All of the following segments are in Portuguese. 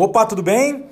Opa, tudo bem?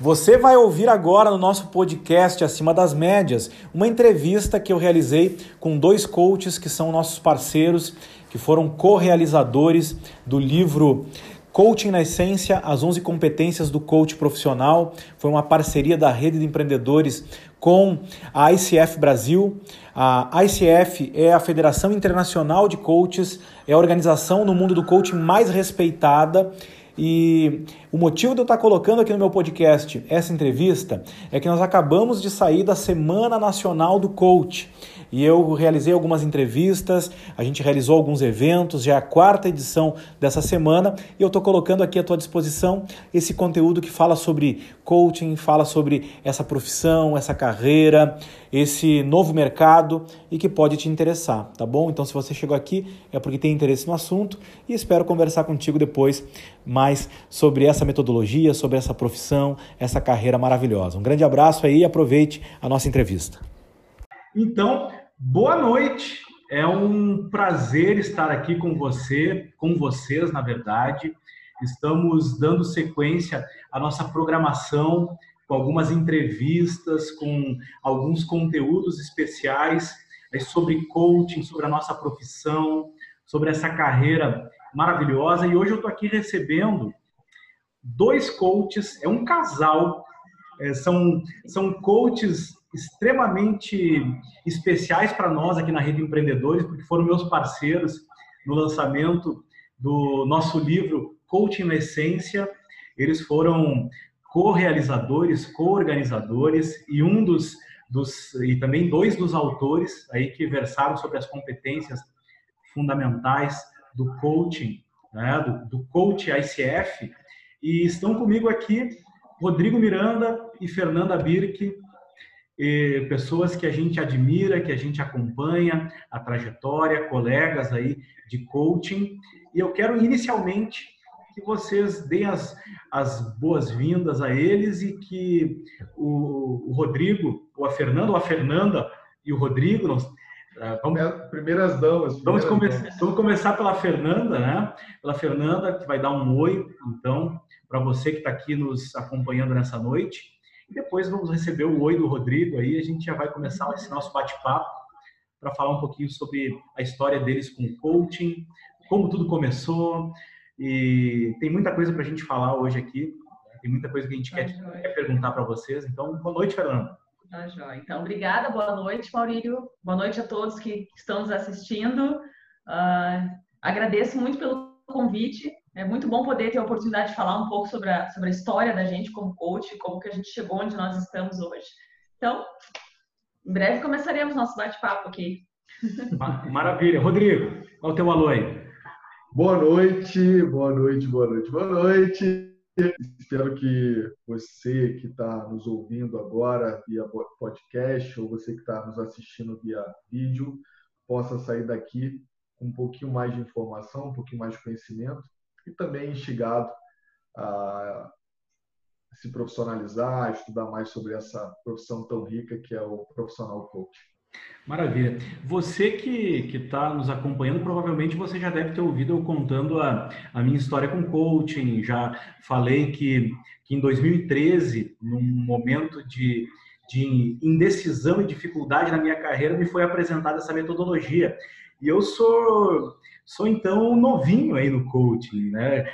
Você vai ouvir agora no nosso podcast Acima das Médias uma entrevista que eu realizei com dois coaches que são nossos parceiros, que foram co-realizadores do livro Coaching na Essência, as 11 competências do coach profissional. Foi uma parceria da rede de empreendedores com a ICF Brasil. A ICF é a Federação Internacional de Coaches, é a organização no mundo do coaching mais respeitada e o motivo de eu estar colocando aqui no meu podcast essa entrevista é que nós acabamos de sair da Semana Nacional do Coach e eu realizei algumas entrevistas, a gente realizou alguns eventos, já é a quarta edição dessa semana e eu estou colocando aqui à tua disposição esse conteúdo que fala sobre coaching, fala sobre essa profissão, essa carreira, esse novo mercado e que pode te interessar, tá bom? Então, se você chegou aqui é porque tem interesse no assunto e espero conversar contigo depois mais sobre essa metodologia, sobre essa profissão, essa carreira maravilhosa. Um grande abraço aí e aproveite a nossa entrevista. Então, Boa noite. É um prazer estar aqui com você, com vocês, na verdade. Estamos dando sequência à nossa programação com algumas entrevistas, com alguns conteúdos especiais sobre coaching, sobre a nossa profissão, sobre essa carreira maravilhosa. E hoje eu estou aqui recebendo dois coaches, é um casal, é, são, são coaches extremamente especiais para nós aqui na Rede Empreendedores, porque foram meus parceiros no lançamento do nosso livro Coaching na Essência. Eles foram co-realizadores, co-organizadores e um dos, dos e também dois dos autores aí que versaram sobre as competências fundamentais do coaching, né, do, do coach ICF. E estão comigo aqui Rodrigo Miranda e Fernanda Birk, pessoas que a gente admira, que a gente acompanha a trajetória, colegas aí de coaching. E eu quero inicialmente que vocês deem as, as boas-vindas a eles e que o, o Rodrigo, ou a Fernanda, ou a Fernanda e o Rodrigo, vamos, primeiras damas. Primeiras vamos, come damas. vamos começar pela Fernanda, né? Pela Fernanda, que vai dar um oi, então, para você que está aqui nos acompanhando nessa noite. E depois vamos receber o oi do Rodrigo aí, a gente já vai começar esse nosso bate-papo para falar um pouquinho sobre a história deles com o coaching, como tudo começou. E tem muita coisa para a gente falar hoje aqui. Tem muita coisa que a gente quer, quer, perguntar para vocês. Então, boa noite, Fernanda. Tá joia. Então, obrigada, boa noite, Maurílio. Boa noite a todos que estão nos assistindo. Uh, agradeço muito pelo convite. É muito bom poder ter a oportunidade de falar um pouco sobre a, sobre a história da gente como coach, como que a gente chegou onde nós estamos hoje. Então, em breve começaremos nosso bate-papo aqui. Maravilha. Rodrigo, qual o teu alô aí? Boa noite, boa noite, boa noite, boa noite. Espero que você que está nos ouvindo agora via podcast ou você que está nos assistindo via vídeo possa sair daqui com um pouquinho mais de informação, um pouquinho mais de conhecimento e também instigado a se profissionalizar, a estudar mais sobre essa profissão tão rica que é o profissional coach. Maravilha. Você que está nos acompanhando, provavelmente você já deve ter ouvido eu contando a, a minha história com coaching. Já falei que, que em 2013, num momento de, de indecisão e dificuldade na minha carreira, me foi apresentada essa metodologia. E eu sou sou então novinho aí no coaching, né?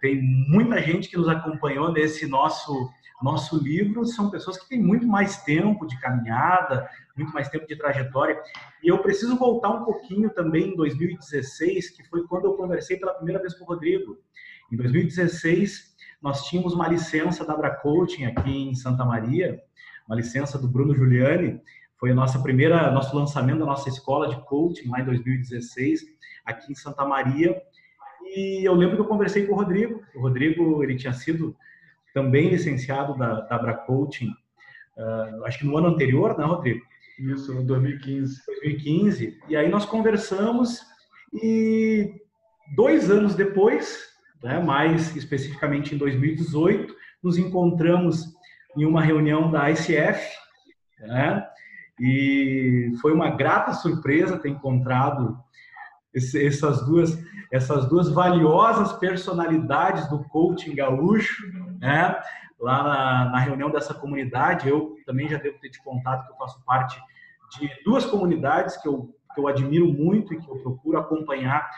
Tem muita gente que nos acompanhou nesse nosso nosso livro, são pessoas que têm muito mais tempo de caminhada, muito mais tempo de trajetória. E eu preciso voltar um pouquinho também em 2016, que foi quando eu conversei pela primeira vez com o Rodrigo. Em 2016, nós tínhamos uma licença da Abra Coaching aqui em Santa Maria, uma licença do Bruno Giuliani, foi a nossa primeira, nosso lançamento da nossa escola de coaching lá em 2016 aqui em Santa Maria. E eu lembro que eu conversei com o Rodrigo. O Rodrigo, ele tinha sido também licenciado da, da Abra Coaching, uh, acho que no ano anterior, né, Rodrigo? Isso, no 2015. 2015. E aí nós conversamos e dois anos depois, né, mais especificamente em 2018, nos encontramos em uma reunião da ICF, né? E foi uma grata surpresa ter encontrado essas duas essas duas valiosas personalidades do coaching gaúcho, né? lá na, na, reunião dessa comunidade. Eu também já devo ter te contado que eu faço parte de duas comunidades que eu, que eu admiro muito e que eu procuro acompanhar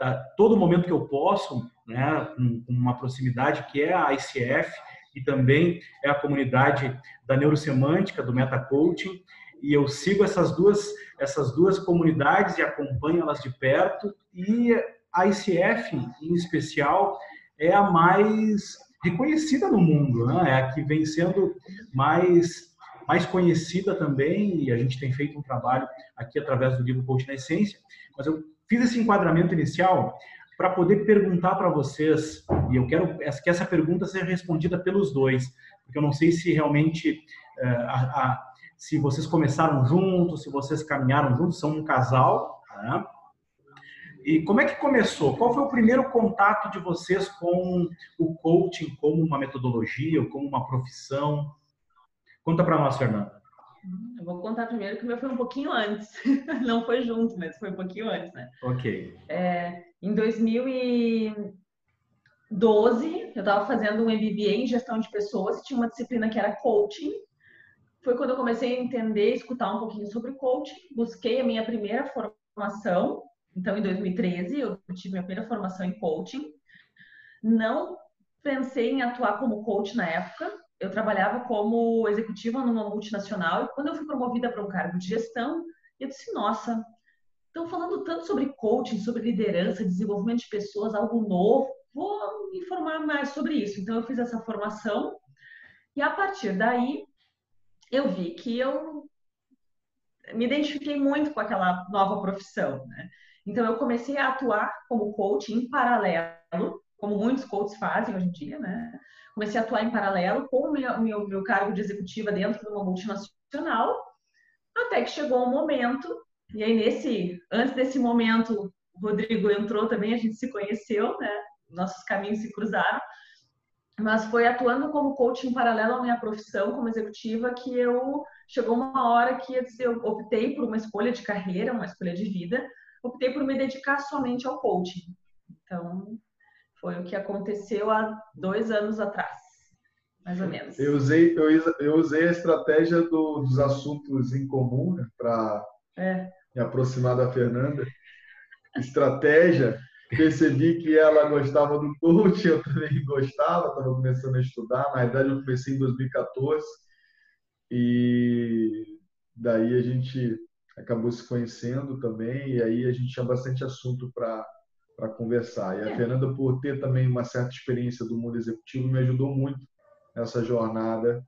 a todo momento que eu posso, né, com, com uma proximidade, que é a ICF e também é a comunidade da neurosemântica, do metacoaching, e eu sigo essas duas essas duas comunidades e acompanho elas de perto e a ICF em especial é a mais reconhecida no mundo, né? É a que vem sendo mais mais conhecida também e a gente tem feito um trabalho aqui através do livro Coach na Essência, mas eu fiz esse enquadramento inicial para poder perguntar para vocês, e eu quero que essa pergunta seja respondida pelos dois, porque eu não sei se realmente uh, a, a, se vocês começaram juntos, se vocês caminharam juntos, são um casal. Né? E como é que começou? Qual foi o primeiro contato de vocês com o coaching como uma metodologia, ou como uma profissão? Conta para nós, Fernanda. Eu vou contar primeiro que o meu foi um pouquinho antes. Não foi junto, mas foi um pouquinho antes, né? Ok. É, em 2012, eu estava fazendo um MBA em gestão de pessoas e tinha uma disciplina que era coaching foi quando eu comecei a entender, escutar um pouquinho sobre coaching. Busquei a minha primeira formação. Então, em 2013, eu tive minha primeira formação em coaching. Não pensei em atuar como coach na época. Eu trabalhava como executiva numa multinacional e quando eu fui promovida para um cargo de gestão, eu disse: "Nossa, estão falando tanto sobre coaching, sobre liderança, desenvolvimento de pessoas, algo novo. Vou me informar mais sobre isso". Então eu fiz essa formação e a partir daí eu vi que eu me identifiquei muito com aquela nova profissão, né? Então eu comecei a atuar como coach em paralelo, como muitos coaches fazem hoje em dia, né? Comecei a atuar em paralelo com o meu, meu, meu cargo de executiva dentro de uma multinacional, até que chegou um momento, e aí nesse, antes desse momento, o Rodrigo entrou também, a gente se conheceu, né? Nossos caminhos se cruzaram mas foi atuando como coach em paralelo à minha profissão como executiva que eu chegou uma hora que eu optei por uma escolha de carreira, uma escolha de vida, optei por me dedicar somente ao coaching. Então, foi o que aconteceu há dois anos atrás, mais ou menos. Eu usei, eu, eu usei a estratégia do, dos assuntos em comum né, para é. me aproximar da Fernanda. Estratégia percebi que ela gostava do coach, eu também gostava, estava começando a estudar. Na verdade, eu comecei em 2014 e daí a gente acabou se conhecendo também e aí a gente tinha bastante assunto para para conversar. E a é. Fernanda, por ter também uma certa experiência do mundo executivo, me ajudou muito nessa jornada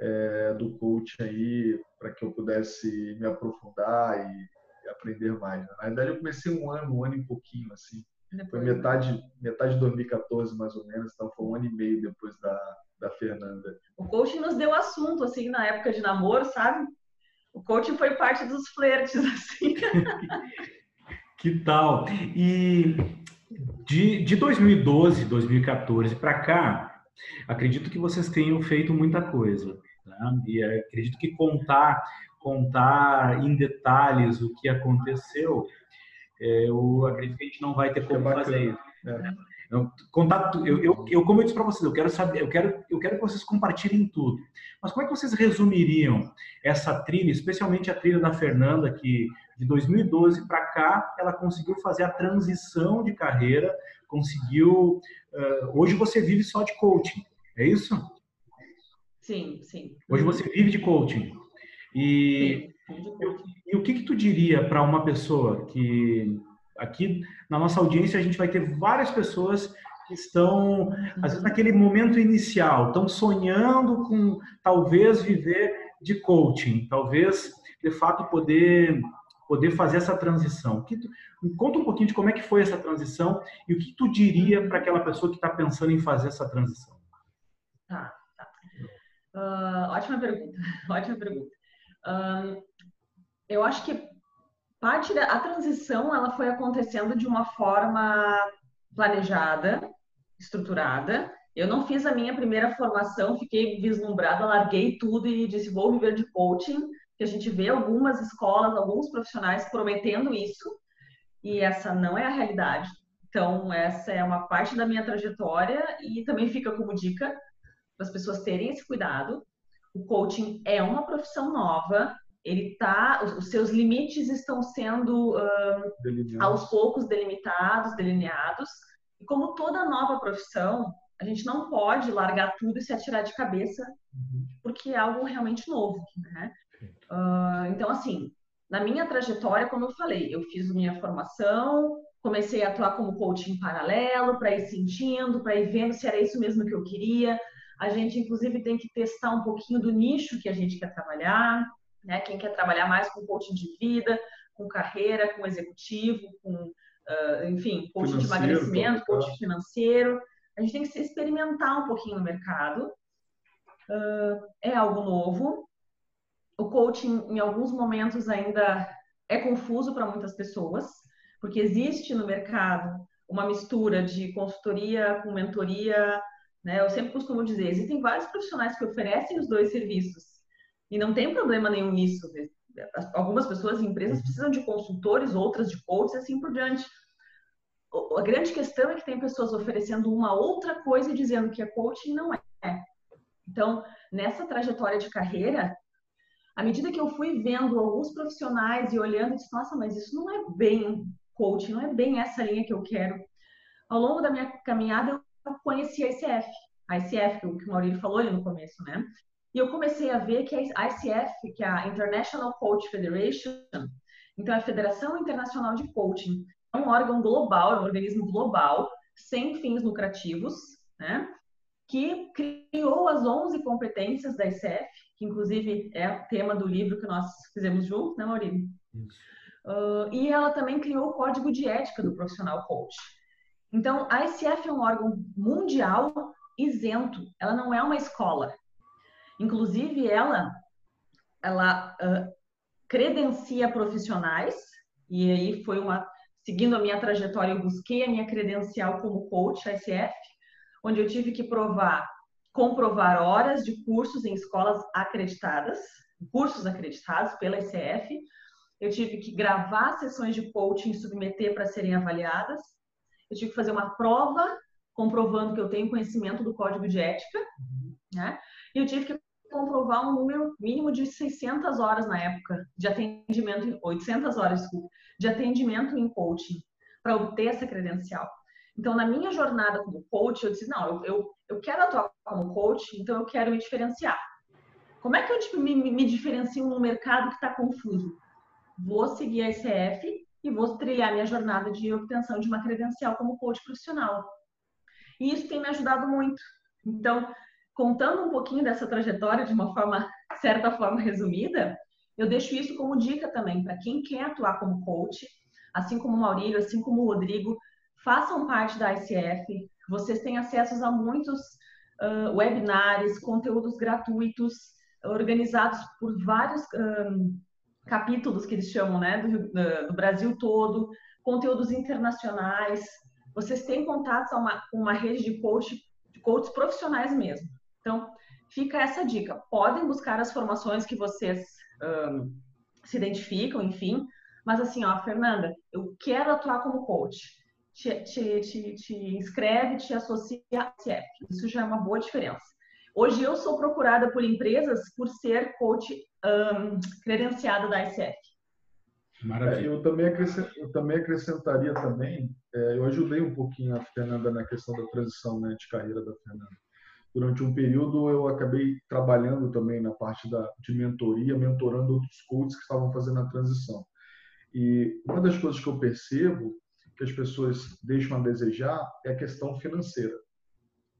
é, do coach aí, para que eu pudesse me aprofundar e, e aprender mais. Na verdade, eu comecei um ano, um ano e pouquinho, assim, foi metade, metade de 2014, mais ou menos, então foi um ano e meio depois da, da Fernanda. O coaching nos deu assunto, assim, na época de namoro, sabe? O coaching foi parte dos flertes, assim. que tal? E de, de 2012, 2014 para cá, acredito que vocês tenham feito muita coisa. Tá? E acredito que contar, contar em detalhes o que aconteceu é, eu acredito que a gente não vai ter como é fazer isso. É. Contato, eu, eu, eu, como eu disse para vocês, eu quero saber, eu quero, eu quero que vocês compartilhem tudo. Mas como é que vocês resumiriam essa trilha, especialmente a trilha da Fernanda, que de 2012 para cá ela conseguiu fazer a transição de carreira, conseguiu. Uh, hoje você vive só de coaching, é isso? Sim, sim. Hoje você vive de coaching. E, e o que, que tu diria para uma pessoa que aqui na nossa audiência a gente vai ter várias pessoas que estão às vezes naquele momento inicial, estão sonhando com talvez viver de coaching, talvez de fato poder poder fazer essa transição. Que tu, conta um pouquinho de como é que foi essa transição e o que tu diria para aquela pessoa que está pensando em fazer essa transição. Tá, tá. Uh, ótima pergunta, ótima pergunta eu acho que parte da a transição ela foi acontecendo de uma forma planejada, estruturada. Eu não fiz a minha primeira formação, fiquei vislumbrada, larguei tudo e disse vou viver de coaching. Que a gente vê algumas escolas, alguns profissionais prometendo isso e essa não é a realidade. Então essa é uma parte da minha trajetória e também fica como dica para as pessoas terem esse cuidado. O coaching é uma profissão nova, ele tá, os seus limites estão sendo aos poucos delimitados, delineados. E como toda nova profissão, a gente não pode largar tudo e se atirar de cabeça, uhum. porque é algo realmente novo, né? Uh, então, assim, na minha trajetória, como eu falei, eu fiz minha formação, comecei a atuar como coach em paralelo, para ir sentindo, para ir vendo se era isso mesmo que eu queria. A gente, inclusive, tem que testar um pouquinho do nicho que a gente quer trabalhar, né? Quem quer trabalhar mais com coaching de vida, com carreira, com executivo, com, uh, enfim, coaching de emagrecimento, coaching financeiro. A gente tem que se experimentar um pouquinho no mercado. Uh, é algo novo. O coaching, em alguns momentos, ainda é confuso para muitas pessoas, porque existe no mercado uma mistura de consultoria com mentoria. Né? Eu sempre costumo dizer, existem vários profissionais que oferecem os dois serviços e não tem problema nenhum nisso. Algumas pessoas e empresas precisam de consultores, outras de coaches, assim por diante a grande questão é que tem pessoas oferecendo uma outra coisa e dizendo que é coaching não é. Então, nessa trajetória de carreira, à medida que eu fui vendo alguns profissionais e olhando, eu disse, nossa, mas isso não é bem coaching, não é bem essa linha que eu quero. Ao longo da minha caminhada, eu conheci a ICF, a ICF, o que o Maurício falou ali no começo, né? E eu comecei a ver que a ICF, que é a International Coach Federation, então é a Federação Internacional de Coaching, é um órgão global, é um organismo global, sem fins lucrativos, né? que criou as 11 competências da ICF, que inclusive é o tema do livro que nós fizemos juntos, né, Maurício? Uh, e ela também criou o código de ética do profissional coach. Então, a ICF é um órgão mundial isento, ela não é uma escola. Inclusive, ela, ela uh, credencia profissionais, e aí foi uma seguindo a minha trajetória, eu busquei a minha credencial como coach ICF, onde eu tive que provar, comprovar horas de cursos em escolas acreditadas, cursos acreditados pela ICF. Eu tive que gravar sessões de coaching e submeter para serem avaliadas. Eu tive que fazer uma prova comprovando que eu tenho conhecimento do código de ética, né? E eu tive que comprovar um número mínimo de 600 horas na época de atendimento, 800 horas, de atendimento em coaching para obter essa credencial. Então, na minha jornada como coach, eu disse, não, eu, eu, eu quero atuar como coach, então eu quero me diferenciar. Como é que eu tipo, me, me diferencio no mercado que está confuso? Vou seguir a ICF e vou trilhar minha jornada de obtenção de uma credencial como coach profissional. E isso tem me ajudado muito. Então, contando um pouquinho dessa trajetória de uma forma, certa forma resumida, eu deixo isso como dica também para quem quer atuar como coach, assim como o Maurílio, assim como o Rodrigo, façam parte da ICF. Vocês têm acesso a muitos uh, webinars, conteúdos gratuitos, organizados por vários um, capítulos que eles chamam, né, do, do, Brasil todo, conteúdos internacionais. Vocês têm contatos com uma, uma rede de coach, de coaches profissionais mesmo. Então, fica essa dica. Podem buscar as formações que vocês um, se identificam, enfim. Mas assim, ó, Fernanda, eu quero atuar como coach. Te, te, te, te inscreve, te associa a CF. Isso já é uma boa diferença. Hoje eu sou procurada por empresas por ser coach um, credenciada da ICF. Maravilha. É, eu, também eu também acrescentaria também, é, eu ajudei um pouquinho a Fernanda na questão da transição né, de carreira da Fernanda durante um período eu acabei trabalhando também na parte da, de mentoria, mentorando outros coaches que estavam fazendo a transição. E uma das coisas que eu percebo que as pessoas deixam a desejar é a questão financeira.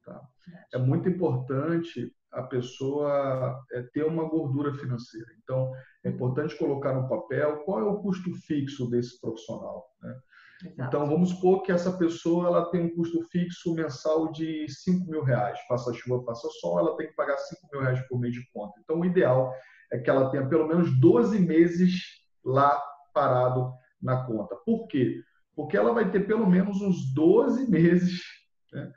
Tá? É muito importante a pessoa é, ter uma gordura financeira. Então, é importante colocar no papel qual é o custo fixo desse profissional. Né? Então, vamos supor que essa pessoa ela tem um custo fixo mensal de 5 mil reais. Faça chuva, faça sol, ela tem que pagar 5 mil reais por mês de conta. Então, o ideal é que ela tenha pelo menos 12 meses lá parado na conta. Por quê? Porque ela vai ter pelo menos uns 12 meses né,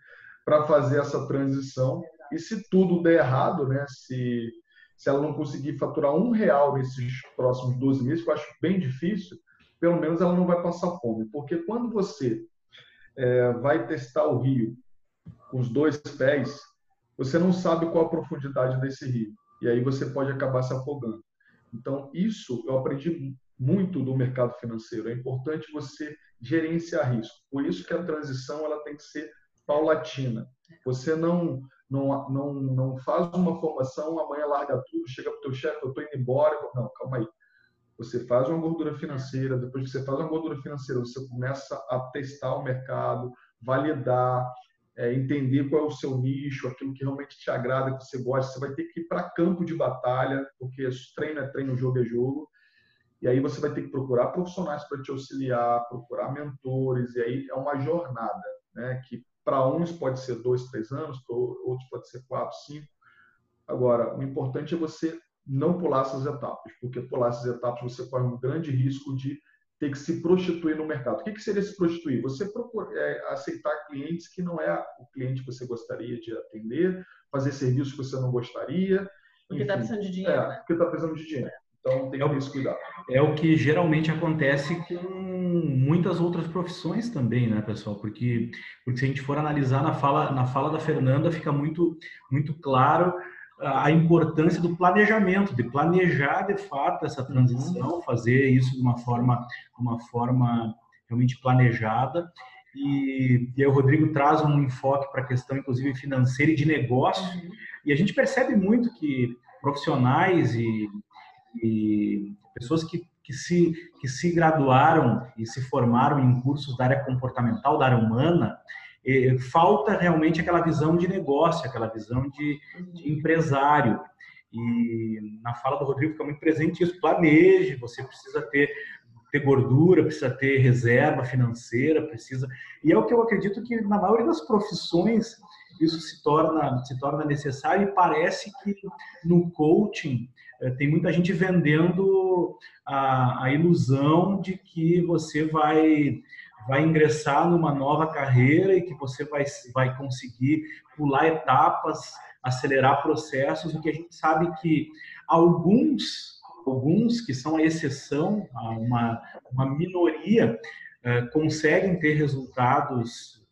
para fazer essa transição. E se tudo der errado, né, se, se ela não conseguir faturar um real nesses próximos 12 meses, que eu acho bem difícil, pelo menos ela não vai passar fome. Porque quando você é, vai testar o rio com os dois pés, você não sabe qual a profundidade desse rio. E aí você pode acabar se afogando. Então, isso eu aprendi muito do mercado financeiro. É importante você gerenciar risco. Por isso que a transição ela tem que ser paulatina. Você não não, não, não faz uma formação, amanhã larga tudo, chega para o teu chefe, eu estou indo embora. Não, calma aí. Você faz uma gordura financeira, depois que você faz uma gordura financeira, você começa a testar o mercado, validar, é, entender qual é o seu nicho, aquilo que realmente te agrada, que você gosta. Você vai ter que ir para campo de batalha, porque treino é treino, jogo é jogo. E aí você vai ter que procurar profissionais para te auxiliar, procurar mentores, e aí é uma jornada, né? Que para uns pode ser dois, três anos, para outros pode ser quatro, cinco. Agora, o importante é você não pular essas etapas, porque pular essas etapas você corre um grande risco de ter que se prostituir no mercado. O que, que seria se prostituir? Você procura, é, aceitar clientes que não é o cliente que você gostaria de atender, fazer serviços que você não gostaria. Porque está precisando de dinheiro. É, né? porque está precisando de dinheiro. Então tem que ter esse cuidado. É o que geralmente acontece com muitas outras profissões também, né, pessoal? Porque, porque se a gente for analisar na fala, na fala da Fernanda, fica muito, muito claro a importância do planejamento, de planejar de fato essa transição, fazer isso de uma forma, uma forma realmente planejada. E, e aí o Rodrigo traz um enfoque para a questão, inclusive, financeira e de negócio. Uhum. E a gente percebe muito que profissionais e, e pessoas que, que, se, que se graduaram e se formaram em cursos da área comportamental, da área humana, falta realmente aquela visão de negócio, aquela visão de, de, empresário. E na fala do Rodrigo fica muito presente isso. Planeje, você precisa ter, ter gordura, precisa ter reserva financeira, precisa. E é o que eu acredito que na maioria das profissões isso se torna, se torna necessário e parece que no coaching eh, tem muita gente vendendo a, a ilusão de que você vai vai ingressar numa nova carreira e que você vai, vai conseguir pular etapas, acelerar processos, o que a gente sabe que alguns, alguns que são a exceção, uma, uma minoria, eh, conseguem ter resultados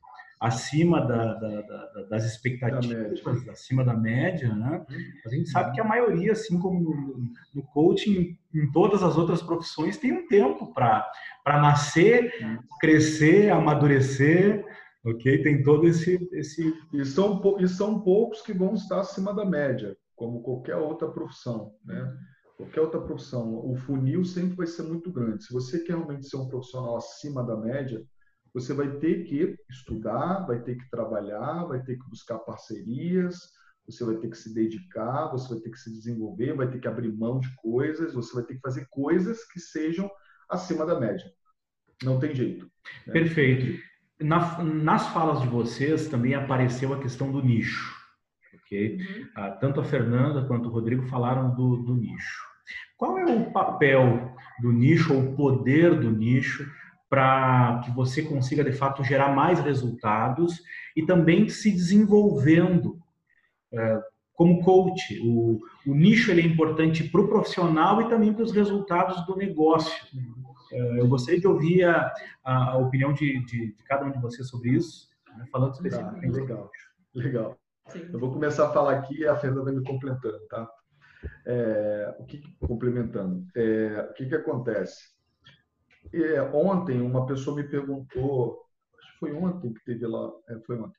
acima da, da, da, das expectativas, da acima da média, né? A gente sabe que a maioria, assim como no, no coaching, em todas as outras profissões, tem um tempo para nascer, crescer, amadurecer, ok? Tem todo esse... esse... E, são, e são poucos que vão estar acima da média, como qualquer outra profissão, né? Qualquer outra profissão, o funil sempre vai ser muito grande. Se você quer realmente ser um profissional acima da média, você vai ter que estudar, vai ter que trabalhar, vai ter que buscar parcerias, você vai ter que se dedicar, você vai ter que se desenvolver, vai ter que abrir mão de coisas, você vai ter que fazer coisas que sejam acima da média. Não tem jeito. Né? Perfeito. Na, nas falas de vocês também apareceu a questão do nicho. ok? Uhum. Ah, tanto a Fernanda quanto o Rodrigo falaram do, do nicho. Qual é o papel do nicho ou o poder do nicho para que você consiga de fato gerar mais resultados e também se desenvolvendo como coach. O, o nicho ele é importante para o profissional e também para os resultados do negócio. É, eu gostaria de ouvir a, a opinião de, de, de, cada um de vocês sobre isso, né, falando tá, especificamente. Tá, legal, legal. Sim. Eu vou começar a falar aqui e a Fernanda vai me complementando, tá? É, o que complementando? É, o que que acontece? É, ontem uma pessoa me perguntou, acho que foi ontem que teve lá, é, foi ontem,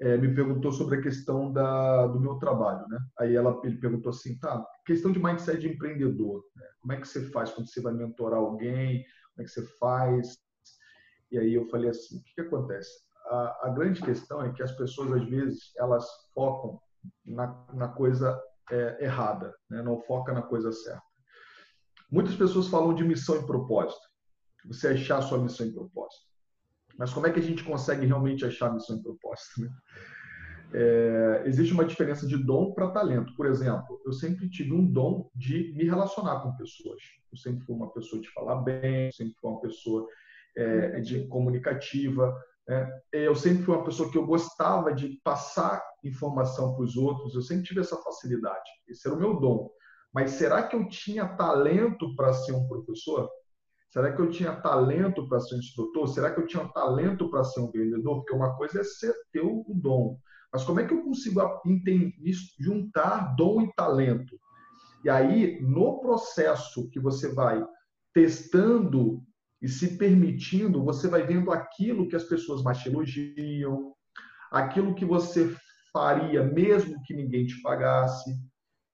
é, me perguntou sobre a questão da, do meu trabalho, né? Aí ela ele perguntou assim, tá, questão de mindset de empreendedor, né? como é que você faz quando você vai mentorar alguém, como é que você faz? E aí eu falei assim, o que, que acontece? A, a grande questão é que as pessoas às vezes elas focam na, na coisa é, errada, né? não foca na coisa certa. Muitas pessoas falam de missão e propósito você achar sua missão e propósito. Mas como é que a gente consegue realmente achar missão e propósito? Né? É, existe uma diferença de dom para talento. Por exemplo, eu sempre tive um dom de me relacionar com pessoas. Eu sempre fui uma pessoa de falar bem, sempre fui uma pessoa é, de comunicativa. Né? Eu sempre fui uma pessoa que eu gostava de passar informação para os outros. Eu sempre tive essa facilidade. Esse era o meu dom. Mas será que eu tinha talento para ser um professor? Será que eu tinha talento para ser um instrutor? Será que eu tinha talento para ser um vendedor? Porque uma coisa é ser ter o dom, Mas como é que eu consigo juntar dom e talento? E aí, no processo que você vai testando e se permitindo, você vai vendo aquilo que as pessoas mais te elogiam, aquilo que você faria mesmo que ninguém te pagasse.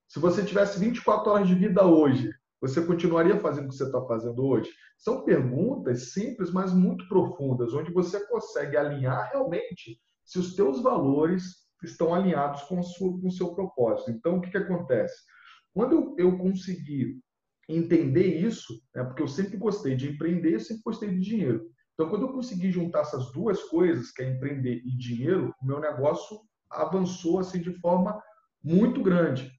Se você tivesse 24 horas de vida hoje, você continuaria fazendo o que você está fazendo hoje? São perguntas simples, mas muito profundas, onde você consegue alinhar realmente se os teus valores estão alinhados com, com o seu propósito. Então, o que, que acontece? Quando eu, eu consegui entender isso, né, porque eu sempre gostei de empreender, sempre gostei de dinheiro. Então, quando eu consegui juntar essas duas coisas, que é empreender e dinheiro, o meu negócio avançou assim de forma muito grande.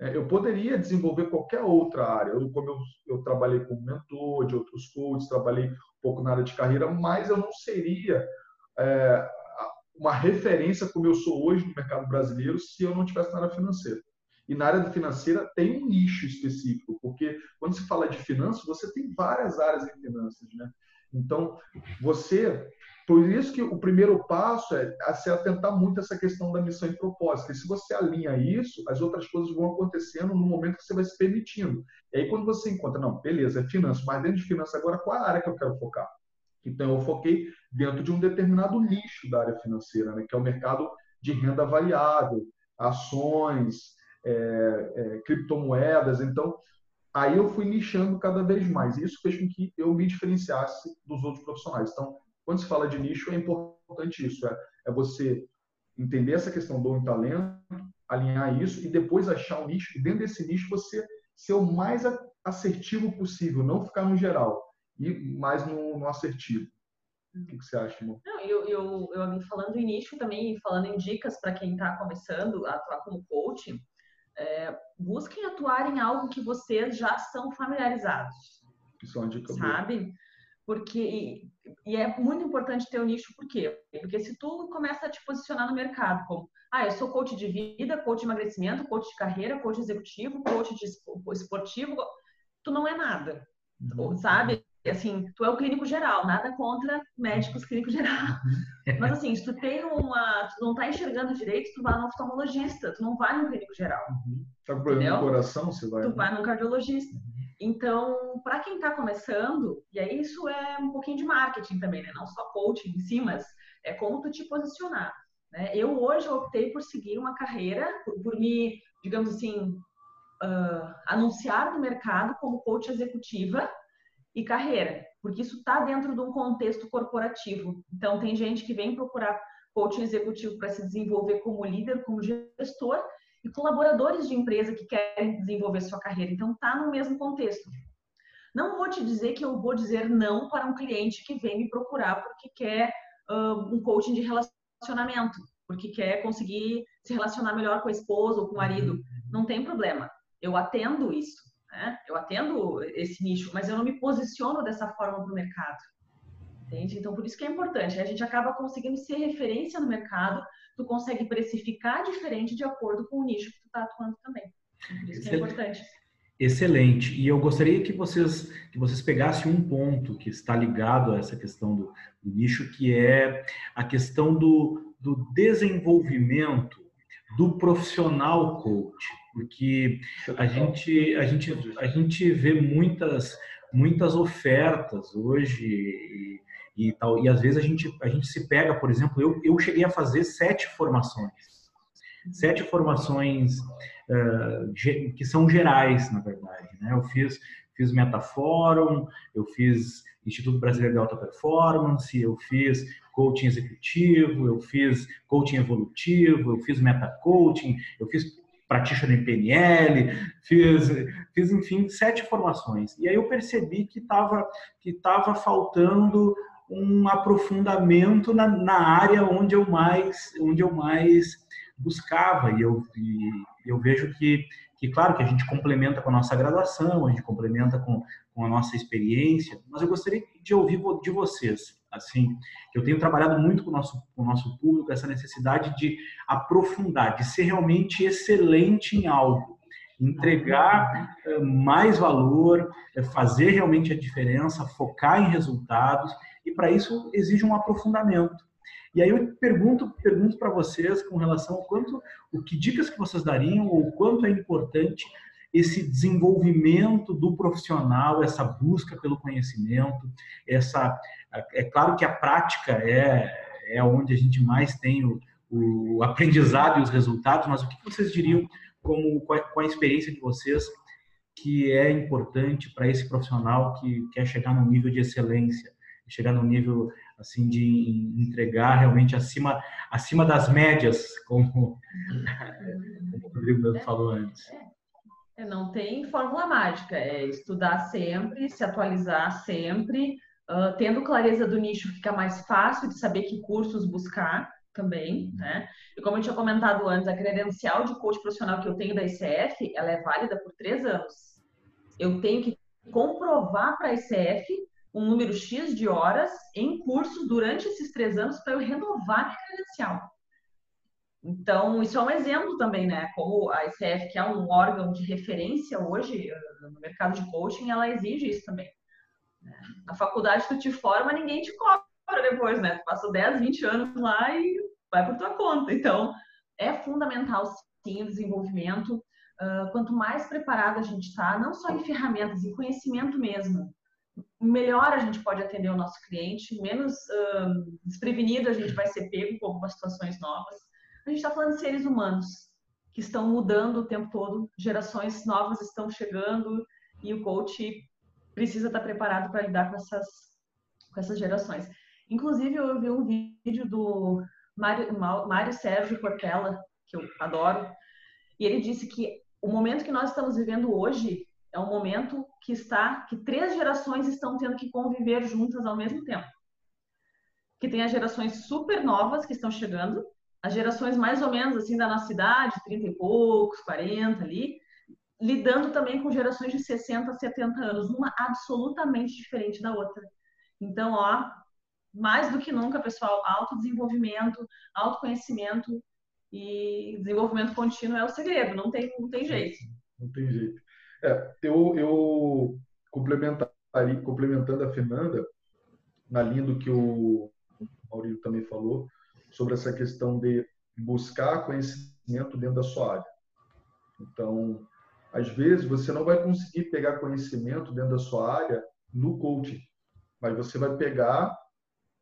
É, eu poderia desenvolver qualquer outra área. Eu, como eu, eu trabalhei como mentor de outros coaches, trabalhei um pouco na área de carreira, mas eu não seria é, uma referência como eu sou hoje no mercado brasileiro se eu não tivesse na área financeira. E na área financeira tem um nicho específico, porque quando se fala de finanças, você tem várias áreas em finanças, né? Então, você por isso que o primeiro passo é a se atentar muito a essa questão da missão e propósito. E se você alinha isso, as outras coisas vão acontecendo no momento que você vai se permitindo. E aí, quando você encontra, não, beleza, é finanças, mas dentro de finanças agora, qual é a área que eu quero focar? Então, eu foquei dentro de um determinado nicho da área financeira, né, que é o mercado de renda variável, ações, é, é, criptomoedas. Então, aí eu fui nichando cada vez mais. Isso fez com que eu me diferenciasse dos outros profissionais. Então, quando se fala de nicho, é importante isso, é, é você entender essa questão do talento, alinhar isso e depois achar um nicho, e dentro desse nicho você ser o mais assertivo possível, não ficar no geral, e mais no, no assertivo. O que, que, você acha, amor? Não, eu, eu, eu falando em nicho também, falando em dicas para quem está começando a atuar como coach, é, busquem atuar em algo que vocês já são familiarizados. Isso é uma dica Sabe? Boa porque e é muito importante ter o um nicho, por quê? Porque se tu começa a te posicionar no mercado como, ah, eu sou coach de vida, coach de emagrecimento, coach de carreira, coach executivo, coach de esportivo, tu não é nada, uhum. sabe? Assim, tu é o clínico geral, nada contra médicos clínico geral. Uhum. Mas assim, se tu tem uma, tu não tá enxergando direito, tu vai no oftalmologista, tu não vai no clínico geral. Uhum. Tá com problema no coração, você vai. Tu né? vai no cardiologista. Uhum. Então, para quem está começando, e aí isso é um pouquinho de marketing também, né? Não só coaching em si, mas é como tu te posicionar. Né? Eu hoje optei por seguir uma carreira, por, por me, digamos assim, uh, anunciar no mercado como coach executiva e carreira, porque isso está dentro de um contexto corporativo. Então, tem gente que vem procurar coaching executivo para se desenvolver como líder, como gestor, e colaboradores de empresa que querem desenvolver sua carreira. Então, está no mesmo contexto. Não vou te dizer que eu vou dizer não para um cliente que vem me procurar porque quer uh, um coaching de relacionamento, porque quer conseguir se relacionar melhor com a esposa ou com o marido. Não tem problema. Eu atendo isso. Né? Eu atendo esse nicho, mas eu não me posiciono dessa forma para o mercado. Entende? Então, por isso que é importante. A gente acaba conseguindo ser referência no mercado tu consegue precificar diferente de acordo com o nicho que tu está atuando também. Por isso que é importante. Excelente. E eu gostaria que vocês que vocês pegassem um ponto que está ligado a essa questão do, do nicho, que é a questão do, do desenvolvimento do profissional coach, porque a gente a gente a gente vê muitas muitas ofertas hoje e tal. E às vezes a gente, a gente se pega, por exemplo, eu, eu cheguei a fazer sete formações. Sete formações uh, que são gerais, na verdade. Né? Eu fiz, fiz Metaforum, eu fiz Instituto Brasileiro de Alta Performance, eu fiz coaching executivo, eu fiz coaching evolutivo, eu fiz meta coaching, eu fiz practitioner em PNL, fiz, fiz enfim sete formações. E aí eu percebi que estava que tava faltando um aprofundamento na, na, área onde eu mais onde eu mais buscava e eu, e eu vejo que, que claro que a gente complementa com a nossa graduação a gente complementa com, com a nossa experiência mas eu gostaria de ouvir de vocês assim eu tenho trabalhado muito com o nosso com o nosso público essa necessidade de aprofundar de ser realmente excelente em algo entregar eh, mais valor, eh, fazer realmente a diferença, focar em resultados e para isso exige um aprofundamento. E aí eu pergunto, pergunto para vocês com relação ao quanto, o que dicas que vocês dariam ou quanto é importante esse desenvolvimento do profissional, essa busca pelo conhecimento, essa é claro que a prática é é onde a gente mais tem o, o aprendizado e os resultados, mas o que vocês diriam como com a, experiência de vocês que é importante para esse profissional que quer chegar no nível de excelência, chegar no nível assim de entregar realmente acima acima das médias, como, como o Rodrigo falou antes. É. É, não tem fórmula mágica, é estudar sempre, se atualizar sempre, uh, tendo clareza do nicho fica mais fácil de saber que cursos buscar também, né? E como eu tinha comentado antes, a credencial de coach profissional que eu tenho da ICF, ela é válida por três anos. Eu tenho que comprovar para a ICF um número X de horas em curso durante esses três anos para eu renovar minha credencial. Então, isso é um exemplo também, né? Como a ICF, que é um órgão de referência hoje eh, no mercado de coaching, ela exige isso também. Né? Na faculdade, tu te forma, ninguém te cobra depois, né? Tu passou 10, 20 anos lá e vai por tua conta. Então, é fundamental, sim, o desenvolvimento. Uh, quanto mais preparado a gente está, não só em ferramentas, em conhecimento mesmo, melhor a gente pode atender o nosso cliente, menos uh, desprevenido a gente vai ser pego com algumas situações novas a gente está falando de seres humanos que estão mudando o tempo todo, gerações novas estão chegando e o coach precisa estar preparado para lidar com essas, com essas gerações. Inclusive, eu vi um vídeo do Mário, Mário Sérgio Cortella, que eu adoro, e ele disse que o momento que nós estamos vivendo hoje é um momento que está que três gerações estão tendo que conviver juntas ao mesmo tempo. Que tem as gerações super novas que estão chegando, as gerações mais ou menos assim da nossa idade, 30 e poucos, 40 ali, lidando também com gerações de 60, 70 anos, uma absolutamente diferente da outra. Então, ó, mais do que nunca, pessoal, autodesenvolvimento, autoconhecimento e desenvolvimento contínuo é o segredo, não tem, não tem jeito. Não tem jeito. É, eu, eu complementaria, complementando a Fernanda, na linha do que o Maurício também falou, sobre essa questão de buscar conhecimento dentro da sua área. Então, às vezes você não vai conseguir pegar conhecimento dentro da sua área no coaching, mas você vai pegar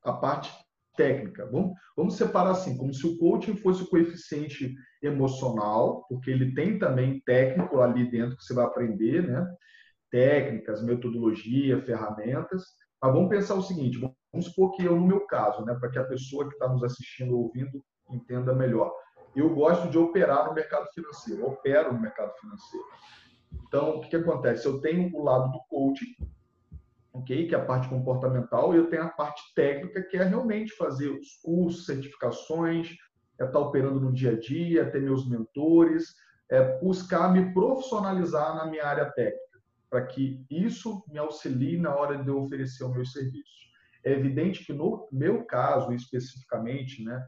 a parte técnica. Vamos, vamos separar assim, como se o coaching fosse o coeficiente emocional, porque ele tem também técnico ali dentro que você vai aprender, né? Técnicas, metodologia, ferramentas. Mas vamos pensar o seguinte: Vamos supor que eu, no meu caso, né, para que a pessoa que está nos assistindo ou ouvindo entenda melhor. Eu gosto de operar no mercado financeiro, eu opero no mercado financeiro. Então, o que, que acontece? Eu tenho o lado do coaching, ok? que é a parte comportamental, e eu tenho a parte técnica, que é realmente fazer os cursos, certificações, é estar tá operando no dia a dia, ter meus mentores, é buscar me profissionalizar na minha área técnica, para que isso me auxilie na hora de eu oferecer os meus serviços. É evidente que no meu caso especificamente, né,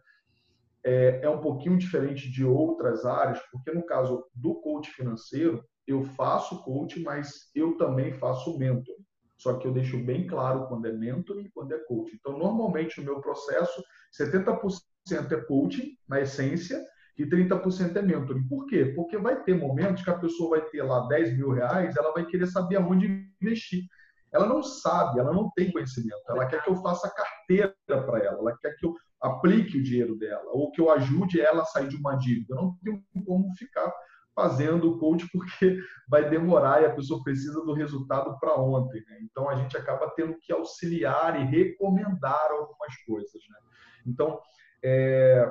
é, é um pouquinho diferente de outras áreas, porque no caso do coach financeiro, eu faço coach, mas eu também faço mentor. Só que eu deixo bem claro quando é mentor e quando é coach. Então, normalmente no meu processo, 70% é coaching, na essência, e 30% é mentoring. Por quê? Porque vai ter momentos que a pessoa vai ter lá 10 mil reais, ela vai querer saber aonde investir ela não sabe, ela não tem conhecimento. Ela quer que eu faça carteira para ela, ela quer que eu aplique o dinheiro dela, ou que eu ajude ela a sair de uma dívida. Eu não tenho como ficar fazendo o coach porque vai demorar e a pessoa precisa do resultado para ontem. Né? Então a gente acaba tendo que auxiliar e recomendar algumas coisas. Né? Então é,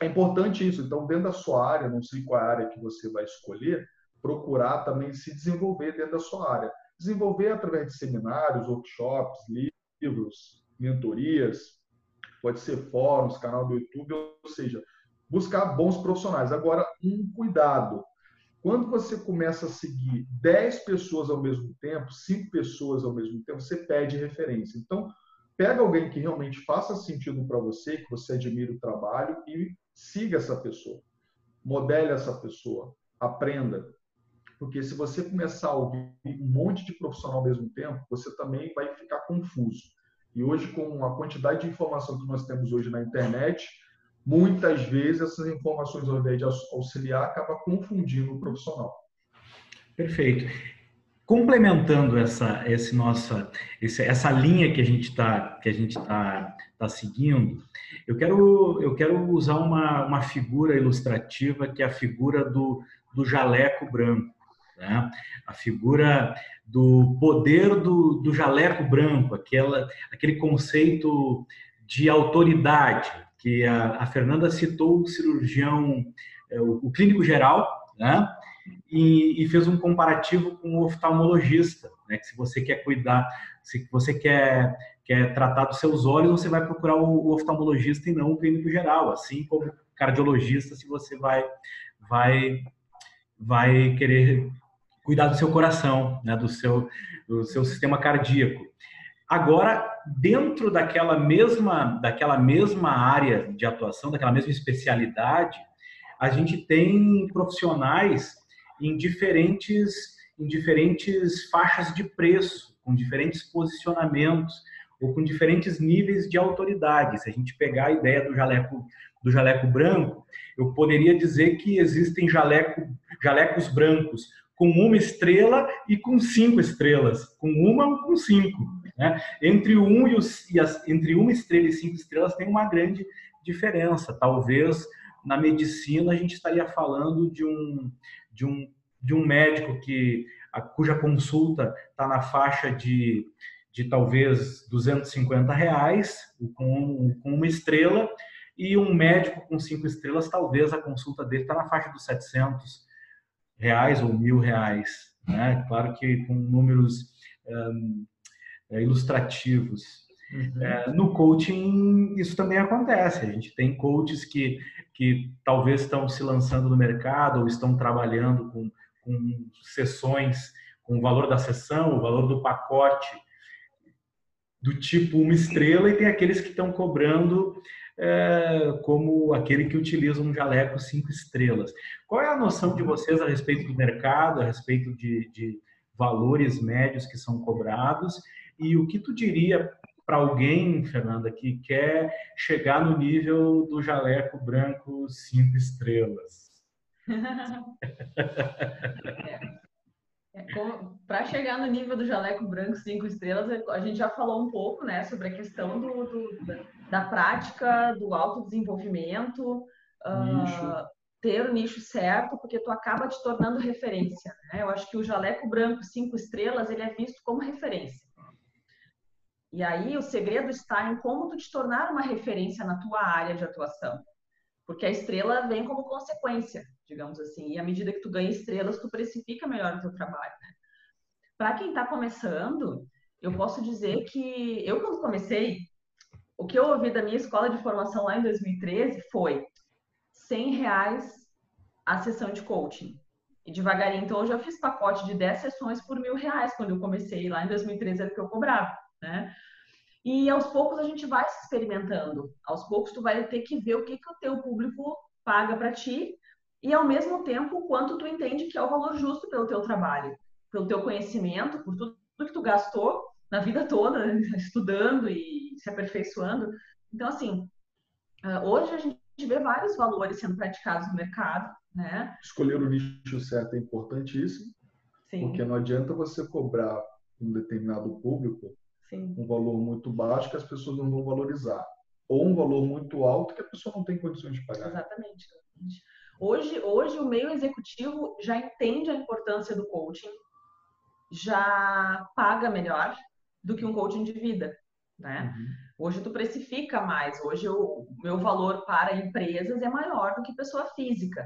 é importante isso. Então dentro da sua área, não sei qual é área que você vai escolher, procurar também se desenvolver dentro da sua área desenvolver através de seminários, workshops, livros, mentorias, pode ser fóruns, canal do YouTube, ou seja, buscar bons profissionais. Agora, um cuidado. Quando você começa a seguir 10 pessoas ao mesmo tempo, 5 pessoas ao mesmo tempo, você perde referência. Então, pega alguém que realmente faça sentido para você, que você admire o trabalho e siga essa pessoa. Modele essa pessoa. Aprenda. Porque se você começar a ouvir um monte de profissional ao mesmo tempo, você também vai ficar confuso. E hoje, com a quantidade de informação que nós temos hoje na internet, muitas vezes essas informações, ao invés de auxiliar, acaba confundindo o profissional. Perfeito. Complementando essa, esse nossa, esse, essa linha que a gente está que a gente tá, tá seguindo, eu quero eu quero usar uma, uma figura ilustrativa que é a figura do, do jaleco branco, né? A figura do poder do, do jaleco branco, aquela, aquele conceito de autoridade que a, a Fernanda citou o cirurgião, é, o, o clínico geral, né? E, e, fez um comparativo com o oftalmologista, né? Que se você quer cuidar, se você quer quer tratar dos seus olhos, você vai procurar o, o oftalmologista e não o clínico geral, assim como cardiologista, se você vai vai vai querer cuidar do seu coração, né, do, seu, do seu sistema cardíaco. Agora, dentro daquela mesma, daquela mesma área de atuação, daquela mesma especialidade, a gente tem profissionais em diferentes, em diferentes faixas de preço, com diferentes posicionamentos ou com diferentes níveis de autoridade. Se a gente pegar a ideia do jaleco, do jaleco branco, eu poderia dizer que existem jaleco, jalecos brancos com uma estrela e com cinco estrelas, com uma ou com cinco. Né? Entre, um e, os, e as, entre uma estrela e cinco estrelas tem uma grande diferença. Talvez na medicina a gente estaria falando de um, de um, de um médico que, a, cuja consulta está na faixa de, de talvez 250 reais, com, com uma estrela, e um médico com cinco estrelas, talvez a consulta dele está na faixa dos 700 reais ou mil reais. Né? Claro que com números um, é, ilustrativos. Uhum. É, no coaching, isso também acontece. A gente tem coaches que, que talvez estão se lançando no mercado ou estão trabalhando com, com sessões, com o valor da sessão, o valor do pacote do tipo uma estrela, e tem aqueles que estão cobrando é, como aquele que utiliza um jaleco cinco estrelas. Qual é a noção de vocês a respeito do mercado, a respeito de, de valores médios que são cobrados? E o que tu diria para alguém, Fernanda, que quer chegar no nível do jaleco branco cinco estrelas? é. É, para chegar no nível do jaleco branco cinco estrelas, a gente já falou um pouco, né, sobre a questão do, do da, da, prática, do autodesenvolvimento, uh, ter o nicho certo, porque tu acaba te tornando referência. Né? Eu acho que o jaleco branco cinco estrelas ele é visto como referência. E aí o segredo está em como tu te tornar uma referência na tua área de atuação, porque a estrela vem como consequência digamos assim. E à medida que tu ganha estrelas, tu precifica melhor o teu trabalho. Né? Para quem está começando, eu posso dizer que eu quando comecei, o que eu ouvi da minha escola de formação lá em 2013 foi 100 reais a sessão de coaching. E devagarinho, então eu já fiz pacote de 10 sessões por mil reais quando eu comecei lá em 2013 era o que eu cobrava, né? E aos poucos a gente vai se experimentando. Aos poucos tu vai ter que ver o que, que o teu público paga para ti e ao mesmo tempo quanto tu entende que é o valor justo pelo teu trabalho, pelo teu conhecimento, por tudo que tu gastou na vida toda estudando e se aperfeiçoando. Então assim, ah, hoje a gente vê vários valores sendo praticados no mercado, né? Escolher o nicho certo é importantíssimo, Sim. porque não adianta você cobrar um determinado público Sim. um valor muito baixo que as pessoas não vão valorizar, ou um valor muito alto que a pessoa não tem condições de pagar. Exatamente. Hoje, hoje o meio executivo já entende a importância do coaching, já paga melhor do que um coaching de vida, né? Uhum. Hoje tu precifica mais, hoje o meu valor para empresas é maior do que pessoa física.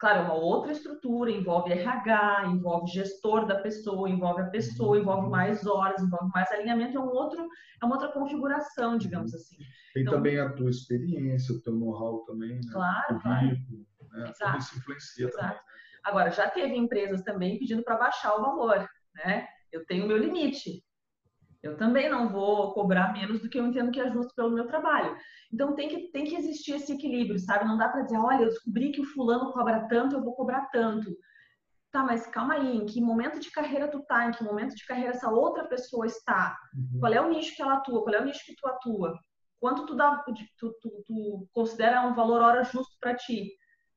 Claro, é uma outra estrutura, envolve RH, envolve gestor da pessoa, envolve a pessoa, uhum. envolve mais horas, envolve mais alinhamento, é um outro, é uma outra configuração, digamos assim. Tem então, também a tua experiência, o teu know-how também, né? Claro, claro. Né? Exato. Tudo isso influencia Exato. também. Né? Agora, já teve empresas também pedindo para baixar o valor, né? Eu tenho o meu limite. Eu também não vou cobrar menos do que eu entendo que é justo pelo meu trabalho. Então tem que, tem que existir esse equilíbrio, sabe? Não dá para dizer, olha, eu descobri que o fulano cobra tanto, eu vou cobrar tanto. tá, mas calma aí, em que momento de carreira tu tá, em que momento de carreira essa outra pessoa está, uhum. qual é o nicho que ela atua, qual é o nicho que tu atua, quanto tu, dá, tu, tu, tu considera um valor hora justo para ti.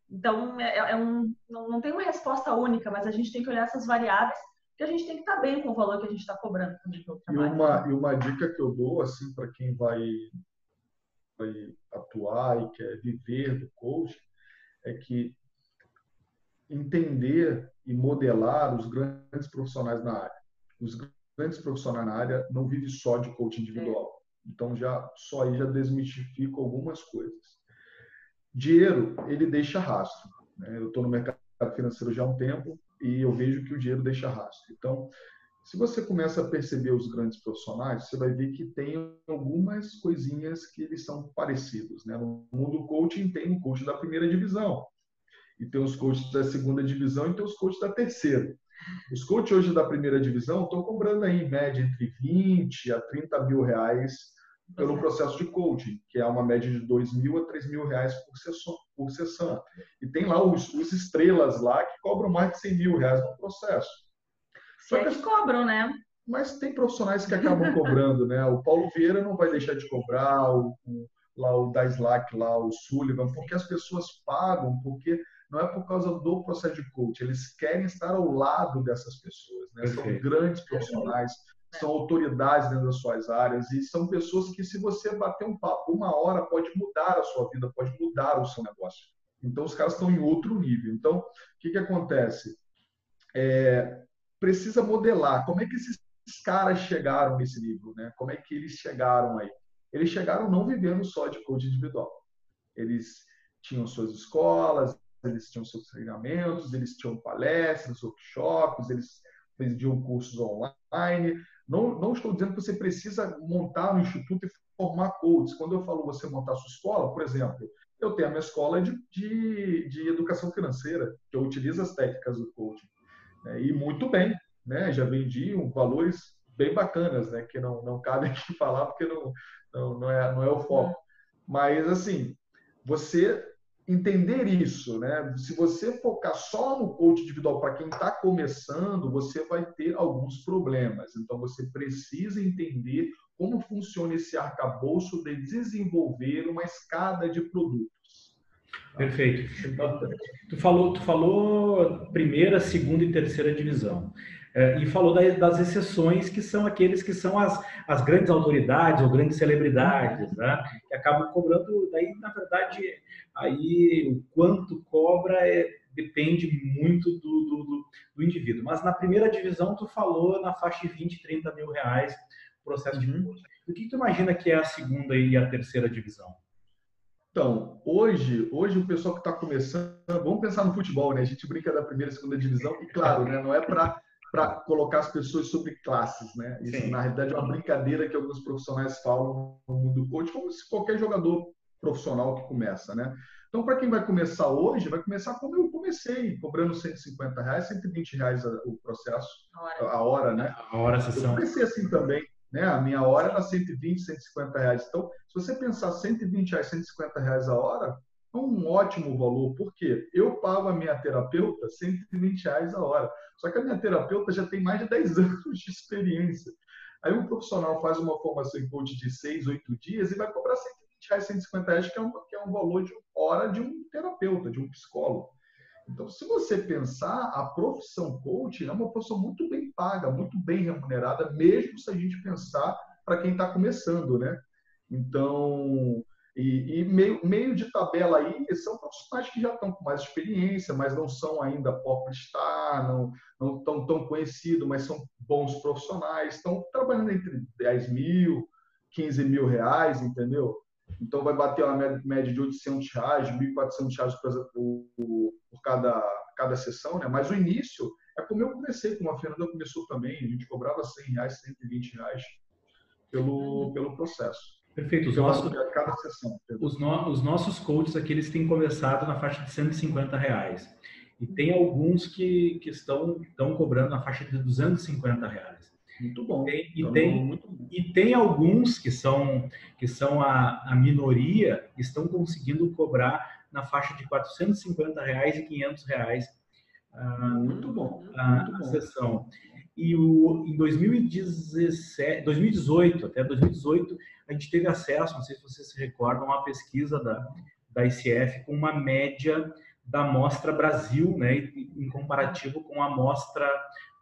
Então, é, é, um, não, não, tem uma resposta única, mas a gente tem que olhar essas variáveis que a gente tem que estar tá bem com o valor que a gente está cobrando também pelo trabalho. E uma, e uma dica que eu dou, assim, para quem vai, vai atuar e quer viver do coaching, é que entender e modelar os grandes profissionais na área. Os grandes profissionais na área não vivem só de coaching individual. É. Então já só aí já desmistifico algumas coisas. Dinheiro ele deixa rastro. Né? Eu estou no mercado financeiro já há um tempo e eu vejo que o dinheiro deixa rastro. Então, se você começa a perceber os grandes profissionais, você vai ver que tem algumas coisinhas que eles são parecidos. Né? No mundo coaching tem o coach da primeira divisão, e tem os coaches da segunda divisão e tem os coaches da terceira. Os coaches hoje da primeira divisão estão cobrando aí em média entre 20 a 30 mil reais pelo processo de coaching, que é uma média de 2 mil a 3 mil reais por sessão. Por sessão. E tem lá os, os estrelas lá que cobram mais de 100 mil reais no processo. Só que, cobram, né? Mas tem profissionais que acabam cobrando, né? O Paulo Vieira não vai deixar de cobrar, o, o lá o da Slack, lá o Sullivan, porque as pessoas pagam, porque não é por causa do processo de coach, eles querem estar ao lado dessas pessoas, né? São grandes profissionais, são autoridades dentro das suas áreas e são pessoas que, se você bater um papo uma hora, pode mudar a sua vida, pode mudar o seu negócio. Então, os caras estão em outro nível. Então, o que, que acontece? É, precisa modelar como é que esses caras chegaram nesse nível, né? Como é que eles chegaram aí? Eles chegaram não vivendo só de coach individual. Eles tinham suas escolas, eles tinham seus treinamentos, eles tinham palestras, workshops, eles vendiam cursos online. Não, não estou dizendo que você precisa montar um instituto e formar coaches. Quando eu falo você montar sua escola, por exemplo, eu tenho a minha escola de, de, de educação financeira, que eu utilizo as técnicas do coaching. Né? E muito bem, né? já vendi um, valores bem bacanas, né? que não, não cabe aqui falar porque não, não, não, é, não é o foco. Mas, assim, você entender isso, né? Se você focar só no coach individual para quem está começando, você vai ter alguns problemas. Então você precisa entender como funciona esse arcabouço de desenvolver uma escada de produtos. Perfeito. Tu falou, tu falou primeira, segunda e terceira divisão. É, e falou das exceções, que são aqueles que são as, as grandes autoridades ou grandes celebridades, né? que acabam cobrando, daí, na verdade, aí o quanto cobra é, depende muito do, do, do, indivíduo. Mas na primeira divisão, tu falou na faixa de 20, 30 mil reais o processo de uhum. O que tu imagina que é a segunda e a terceira divisão? Então, hoje, hoje o pessoal que está começando, vamos pensar no futebol, né? A gente brinca da primeira e segunda divisão, e claro, né? não é para para colocar as pessoas sobre classes, né? Isso, Sim. na realidade, é uma brincadeira que alguns profissionais falam no mundo do coach, como se qualquer jogador profissional que começa, né? Então, para quem vai começar hoje, vai começar como eu comecei, cobrando 150 reais, 120 reais o processo, a hora, a hora né? A hora, a sessão. Eu comecei assim também, né? A minha hora era 120, 150 reais. Então, se você pensar 120 reais, 150 reais a hora, é um ótimo valor, porque eu pago a minha terapeuta 120 reais a hora. Só que a minha terapeuta já tem mais de 10 anos de experiência. Aí um profissional faz uma formação em coach de 6, 8 dias e vai cobrar 120 reais, 150 reais, que é, um, que é um valor de hora de um terapeuta, de um psicólogo. Então, se você pensar, a profissão coach é uma profissão muito bem paga, muito bem remunerada, mesmo se a gente pensar para quem está começando, né? Então, e, e, meio, meio de tabela aí são profissionais que já estão com mais experiência, mas não são ainda popstar, não, não estão tão conhecidos, mas são bons profissionais, estão trabalhando entre 10 mil, 15 mil reais, entendeu? Então vai bater uma média de 800 reais, 1.400 reais por, por, cada, cada sessão, né? Mas o início é como eu comecei, como a Fernanda começou também, a gente cobrava 100 reais, 120 reais pelo, pelo processo. Perfeito. Os nossos, cada sessão. Os, no, os nossos coaches aqui eles têm conversado na faixa de 150 reais. E tem alguns que, que estão, estão cobrando na faixa de 250 reais. Muito bom. Tem, e, tem, muito bom. e tem alguns que são, que são a, a minoria, estão conseguindo cobrar na faixa de 450 reais e 500 reais muito bom. A, muito bom. sessão. E o, em 2017, 2018, até 2018, a gente teve acesso, não sei se vocês se recordam, a uma pesquisa da, da ICF com uma média da amostra Brasil, né, em comparativo com a amostra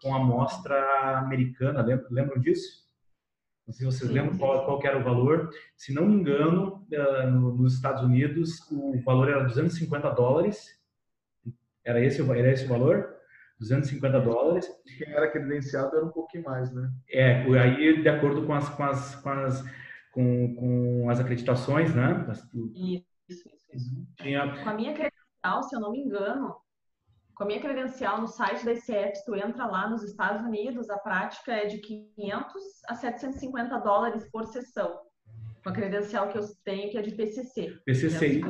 com a amostra americana. Lembram, lembram disso? Não sei se vocês lembram qual, qual era o valor. Se não me engano, uh, nos Estados Unidos o valor era 250 dólares. Era esse, era esse o valor? 250 dólares. Quem era credenciado era um pouquinho mais, né? É, aí de acordo com as, com as, com as, com, com as acreditações, né? Isso, isso, isso. Tinha... Com a minha credencial, se eu não me engano, com a minha credencial no site da ICF, tu entra lá nos Estados Unidos, a prática é de 500 a 750 dólares por sessão. Com a credencial que eu tenho, que é de PCC. PCC.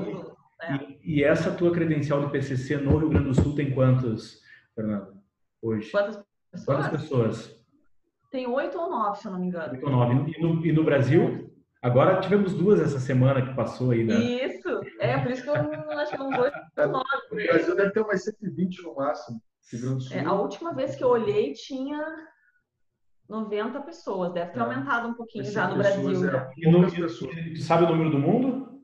É. E, e, essa tua credencial de PCC no Rio Grande do Sul tem quantos, Fernando, hoje? Quantas pessoas? Quantas pessoas? Tem oito ou nove, se eu não me engano. Oito ou nove. E no, e no Brasil? Agora tivemos duas essa semana que passou aí, né? Isso, é, por isso que eu acho que uns oito ou nove. O Brasil deve ter umas 120 no máximo. É, a última vez que eu olhei tinha 90 pessoas, deve ter é. aumentado um pouquinho já no Brasil. É, e no, tu sabe o número do mundo?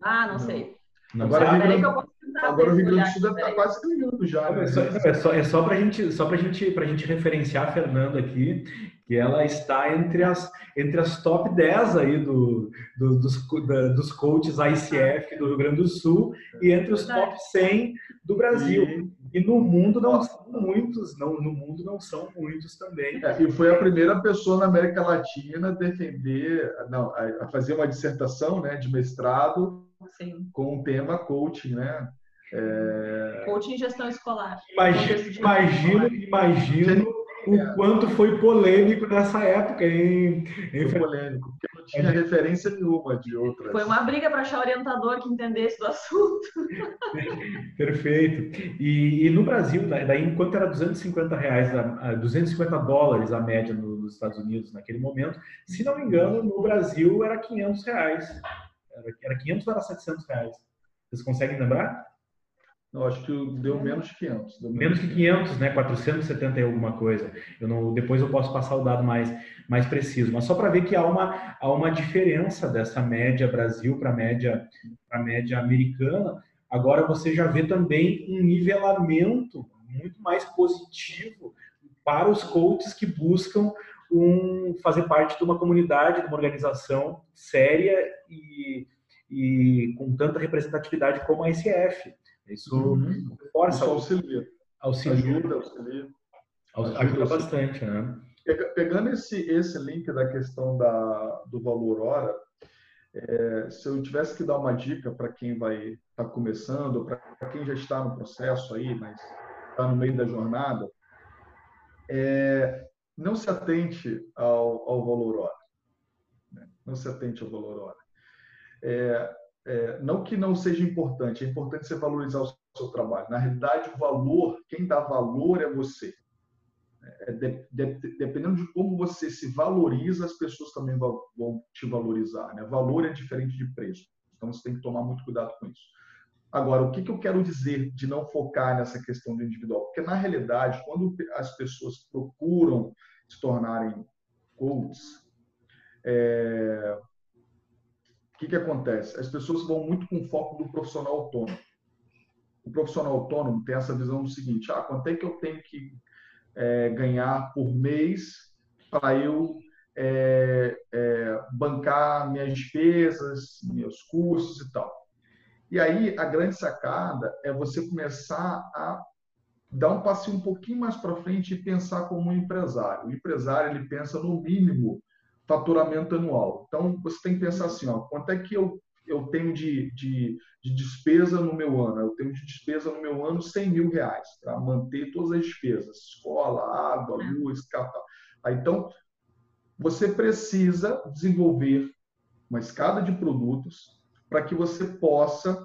Ah, não, não. sei. Não agora, sabe. Rio Grande, agora o Rio Grande do Sul deve estar quase ganhando já. Né? É só, é só, é só para gente, só a gente, gente referenciar a Fernanda aqui, que ela está entre as, entre as top 10 aí do, do dos, da, dos coaches ICF do Rio Grande do Sul e entre os top 100 do Brasil. E, e no mundo não são muitos, não, no mundo não são muitos também. É, e foi a primeira pessoa na América Latina a defender, não, a fazer uma dissertação né, de mestrado Sim. com o tema coaching, né? É... Coaching e gestão escolar. Imagino, imagino, imagino o quanto foi polêmico nessa época, hein? Foi polêmico, porque não tinha é. referência nenhuma de outras. Foi uma briga para achar orientador que entendesse do assunto. Perfeito. E, e, no Brasil, daí enquanto era 250 reais, 250 dólares a média nos Estados Unidos naquele momento, se não me engano, no Brasil era 500 reais. Era, 500 ou era 700 reais? Vocês conseguem lembrar? Não, acho que deu menos de 500. Menos, menos que 500, né? 470 e alguma coisa. Eu não, depois eu posso passar o dado mais, mais preciso. Mas só para ver que há uma, há uma diferença dessa média Brasil para a média, média americana. Agora você já vê também um nivelamento muito mais positivo para os coaches que buscam um, fazer parte de uma comunidade, de uma organização séria e, e com tanta representatividade como a ICF. Isso uhum. força. Isso auxilia. auxilia. Ajuda, auxilia. Ajuda, ajuda bastante, né? Pegando esse, esse link da questão da, do valor hora, é, se eu tivesse que dar uma dica para quem vai estar tá começando, para quem já está no processo aí, mas está no meio da jornada, é, não se atente ao, ao valor hora. Né? Não se atente ao valor hora. É, é, não que não seja importante, é importante você valorizar o seu trabalho. Na realidade, o valor, quem dá valor é você. É, de, de, dependendo de como você se valoriza, as pessoas também vão, vão te valorizar. Né? Valor é diferente de preço. Então, você tem que tomar muito cuidado com isso. Agora, o que, que eu quero dizer de não focar nessa questão do individual? Porque, na realidade, quando as pessoas procuram se tornarem coaches, é, que, que acontece? As pessoas vão muito com foco do profissional autônomo. O profissional autônomo tem essa visão do seguinte: ah, quanto é que eu tenho que é, ganhar por mês para eu é, é, bancar minhas despesas, meus custos e tal. E aí a grande sacada é você começar a dar um passinho um pouquinho mais para frente e pensar como um empresário. O empresário ele pensa no mínimo faturamento anual. Então, você tem que pensar assim, ó, quanto é que eu, eu tenho de, de, de despesa no meu ano? Eu tenho de despesa no meu ano 100 mil reais para manter todas as despesas, escola, água, é. luz, capital. Aí, então, você precisa desenvolver uma escada de produtos para que você possa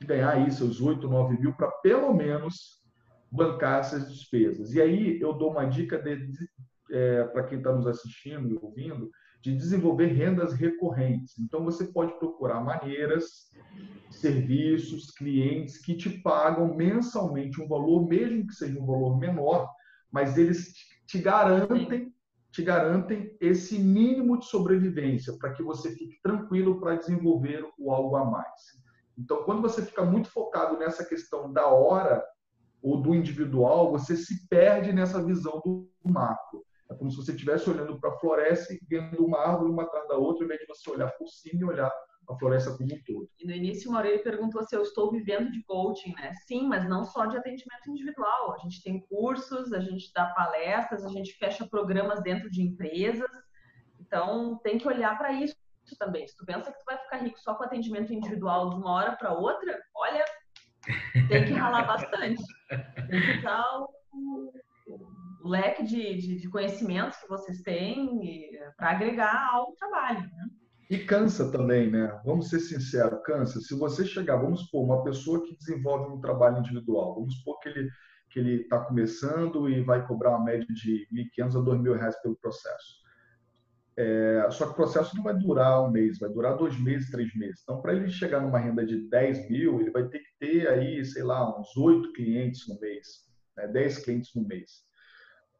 ganhar aí seus 8, 9 mil para pelo menos bancar essas despesas. E aí eu dou uma dica é, para quem está nos assistindo e ouvindo, de desenvolver rendas recorrentes. Então, você pode procurar maneiras, serviços, clientes que te pagam mensalmente um valor, mesmo que seja um valor menor, mas eles te garantem te garantem esse mínimo de sobrevivência para que você fique tranquilo para desenvolver o algo a mais. Então, quando você fica muito focado nessa questão da hora ou do individual, você se perde nessa visão do macro. É como se você estivesse olhando para a floresta e vendo uma árvore uma atrás da outra, ao invés de você olhar por cima e olhar a floresta como um todo. E no início, o Maurício perguntou se eu estou vivendo de coaching, né? Sim, mas não só de atendimento individual. A gente tem cursos, a gente dá palestras, a gente fecha programas dentro de empresas. Então, tem que olhar para isso também. Se tu pensa que tu vai ficar rico só com atendimento individual de uma hora para outra, olha, tem que ralar bastante. Tem que usar o, o leque de, de, de, conhecimentos que vocês têm para agregar ao trabalho. Né? E cansa também, né? Vamos ser sinceros, cansa. Se você chegar, vamos supor, uma pessoa que desenvolve um trabalho individual, vamos supor que ele que ele está começando e vai cobrar uma média de 1.500 a 2.000 reais pelo processo. É, só que o processo não vai durar um mês, vai durar dois meses, três meses. Então, para ele chegar numa renda de 10 mil, ele vai ter que ter aí, sei lá, uns oito clientes no mês, né? 10 clientes no mês.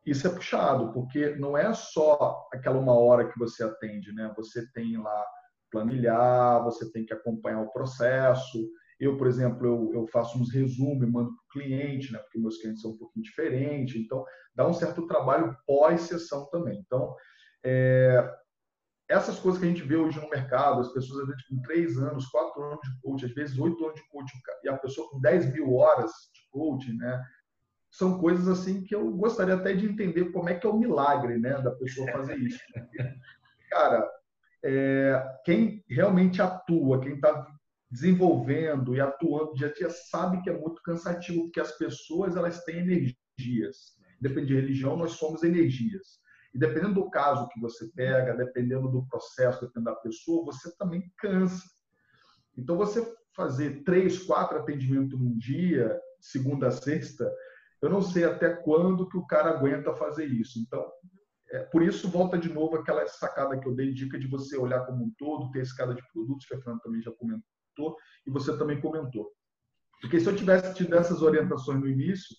Isso é puxado, porque não é só aquela uma hora que você atende, né? Você tem lá planilhar, você tem que acompanhar o processo. Eu, por exemplo, eu, eu faço uns resumos e mando para o cliente, né? Porque meus clientes são um pouquinho diferentes. Então, dá um certo trabalho pós-sessão também. Então, é, essas coisas que a gente vê hoje no mercado, as pessoas às vezes com três anos, quatro anos de coaching, às vezes oito anos de coaching, e a pessoa com 10 mil horas de coaching, né? São coisas assim que eu gostaria até de entender como é que é o milagre, né, da pessoa fazer isso. Cara, é, quem realmente atua, quem está desenvolvendo e atuando dia a dia sabe que é muito cansativo, porque as pessoas elas têm energias. Depende de religião, nós somos energias. E dependendo do caso que você pega, dependendo do processo, dependendo da pessoa, você também cansa. Então, você fazer três, quatro atendimentos num dia, segunda a sexta, eu não sei até quando que o cara aguenta fazer isso. Então, é, por isso, volta de novo aquela sacada que eu dei, dica de você olhar como um todo, ter escada de produtos, que a Fernanda também já comentou, e você também comentou. Porque se eu tivesse tido essas orientações no início,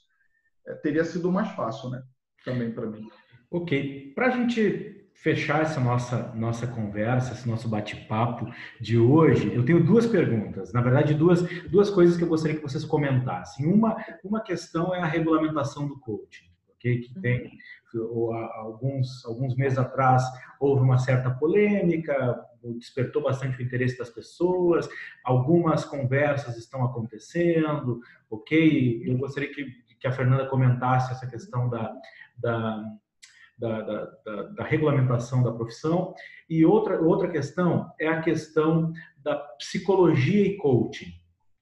é, teria sido mais fácil, né? Também para mim. Ok. Para a gente fechar essa nossa, nossa conversa, esse nosso bate-papo de hoje, eu tenho duas perguntas. Na verdade, duas, duas coisas que eu gostaria que vocês comentassem. Uma, uma questão é a regulamentação do coaching, ok? Que tem alguns, alguns meses atrás houve uma certa polêmica, despertou bastante o interesse das pessoas, algumas conversas estão acontecendo, ok? Eu gostaria que, que a Fernanda comentasse essa questão da, da da, da, da, da, regulamentação da profissão. E outra, outra questão é a questão da psicologia e coaching,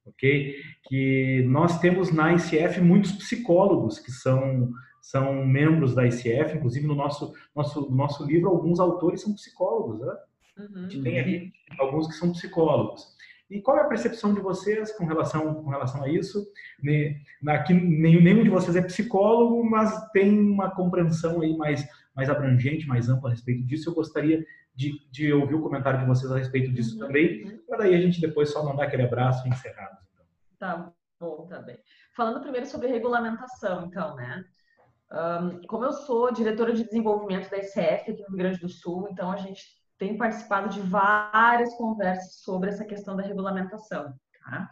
ok? Que nós temos na ICF muitos psicólogos que são, são membros da ICF, inclusive no nosso, nosso, nosso livro, alguns autores são psicólogos, né? Uhum. Tem ali alguns que são psicólogos. E qual é a percepção de vocês com relação, com relação a isso? Aqui, nenhum, de vocês é psicólogo, mas tem uma compreensão aí mais, mais abrangente, mais ampla a respeito disso. Eu gostaria de, de ouvir o comentário de vocês a respeito disso uhum. também, para daí a gente depois só mandar aquele abraço e encerrarmos. Então. Tá bom, tá bem. Falando primeiro sobre regulamentação, então, né? Um, como eu sou diretora de desenvolvimento da ICF aqui no Rio Grande do Sul, então a gente tenho participado de várias conversas sobre essa questão da regulamentação. Tá?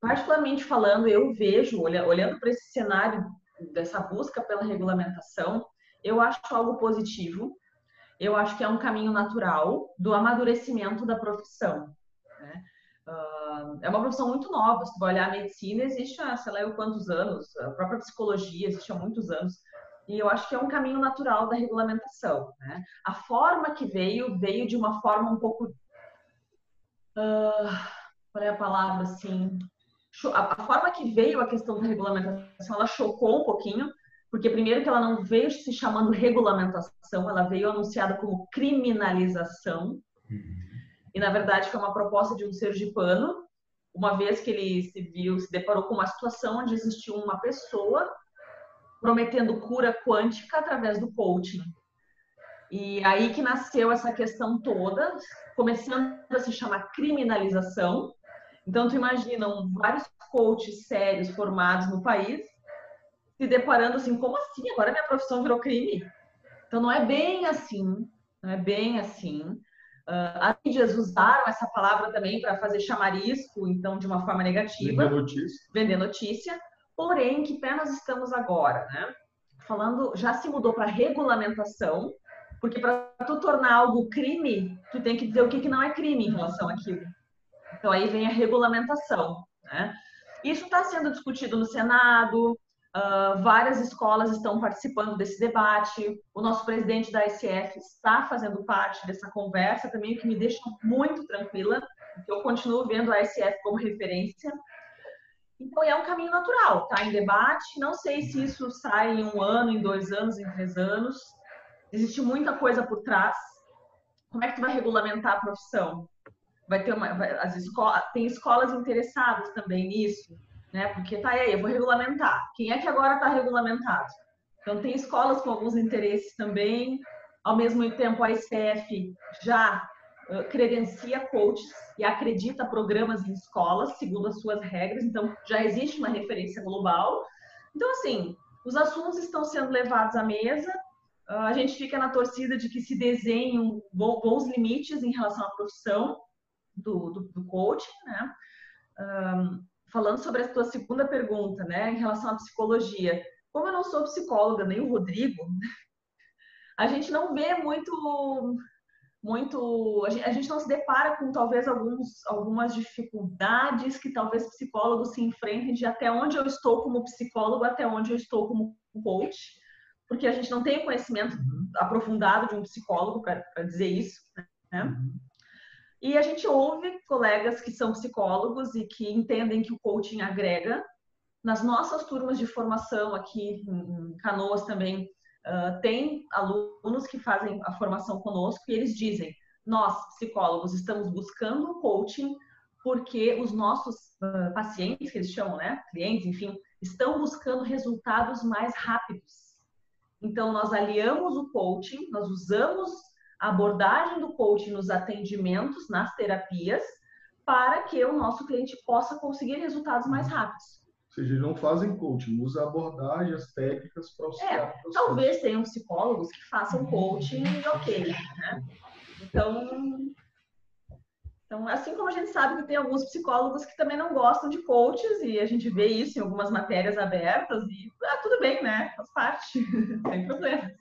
particularmente falando, eu vejo, olhando para esse cenário dessa busca pela regulamentação, eu acho algo positivo. Eu acho que é um caminho natural do amadurecimento da profissão. Né? Uh, é uma profissão muito nova. Se tu olhar a medicina, existe há sei lá quantos anos, a própria psicologia existe há muitos anos. E eu acho que é um caminho natural da regulamentação. Né? A forma que veio, veio de uma forma um pouco. Uh, qual é a palavra assim? A forma que veio a questão da regulamentação, ela chocou um pouquinho, porque primeiro que ela não veio se chamando regulamentação, ela veio anunciada como criminalização. E na verdade foi uma proposta de um sergipano, uma vez que ele se viu, se deparou com uma situação onde existiu uma pessoa prometendo cura quântica através do coaching. E aí que nasceu essa questão toda, começando a se chamar criminalização. Então, tu imagina vários coaches sérios formados no país se deparando assim, como assim? Agora minha profissão virou crime? Então, não é bem assim, não é bem assim. Uh, as mídias usaram essa palavra também para fazer chamarisco, então, de uma forma negativa. Vender notícia. Vender notícia. Porém, que pé nós estamos agora, né? Falando, já se mudou para regulamentação, porque para tu tornar algo crime, tu tem que dizer o que, que não é crime em relação àquilo. Então aí vem a regulamentação. Né? Isso está sendo discutido no Senado, uh, várias escolas estão participando desse debate, o nosso presidente da ICF está fazendo parte dessa conversa também, o que me deixa muito tranquila, eu continuo vendo a ICF como referência. Então, é um caminho natural, está em debate. Não sei se isso sai em um ano, em dois anos, em três anos. Existe muita coisa por trás. Como é que tu vai regulamentar a profissão? Vai ter uma, vai, as escolas, tem escolas interessadas também nisso, né? Porque tá aí, eu vou regulamentar. Quem é que agora está regulamentado? Então tem escolas com alguns interesses também. Ao mesmo tempo, a ICF já credencia coaches e acredita programas em escolas segundo as suas regras. Então já existe uma referência global. Então assim, os assuntos estão sendo levados à mesa ah, a gente fica na torcida de que se desenhem bons limites em relação à profissão do, do, do coach, né? Um, falando sobre a tua segunda pergunta, né, em relação à psicologia. Como eu não sou psicóloga, nem o Rodrigo, a gente não vê muito muito a gente, a gente, não se depara com talvez alguns, algumas dificuldades que talvez psicólogos se enfrentem de até onde eu estou como psicólogo até onde eu estou como coach porque a gente não tem conhecimento uhum. aprofundado de um psicólogo para dizer isso, né? Uhum. E a gente ouve colegas que são psicólogos e que entendem que o coaching agrega. Nas nossas turmas de formação aqui em Canoas também, uh, tem alunos que fazem a formação conosco e eles dizem: nós, psicólogos, estamos buscando coaching porque os nossos uh, pacientes, que eles chamam, né, clientes, enfim, estão buscando resultados mais rápidos. Então, nós aliamos o coaching, nós usamos a abordagem do coaching nos atendimentos, nas terapias, para que o nosso cliente possa conseguir resultados mais rápidos. Ou seja, eles não fazem coaching, usa abordagem, as técnicas para auxiliar. É, talvez tenham psicólogos que façam coaching e ok, né? Então, então, assim como a gente sabe que tem alguns psicólogos que também não gostam de coaches, e a gente vê isso em algumas matérias abertas, e ah, tudo bem, né? Faz parte, sem problemas.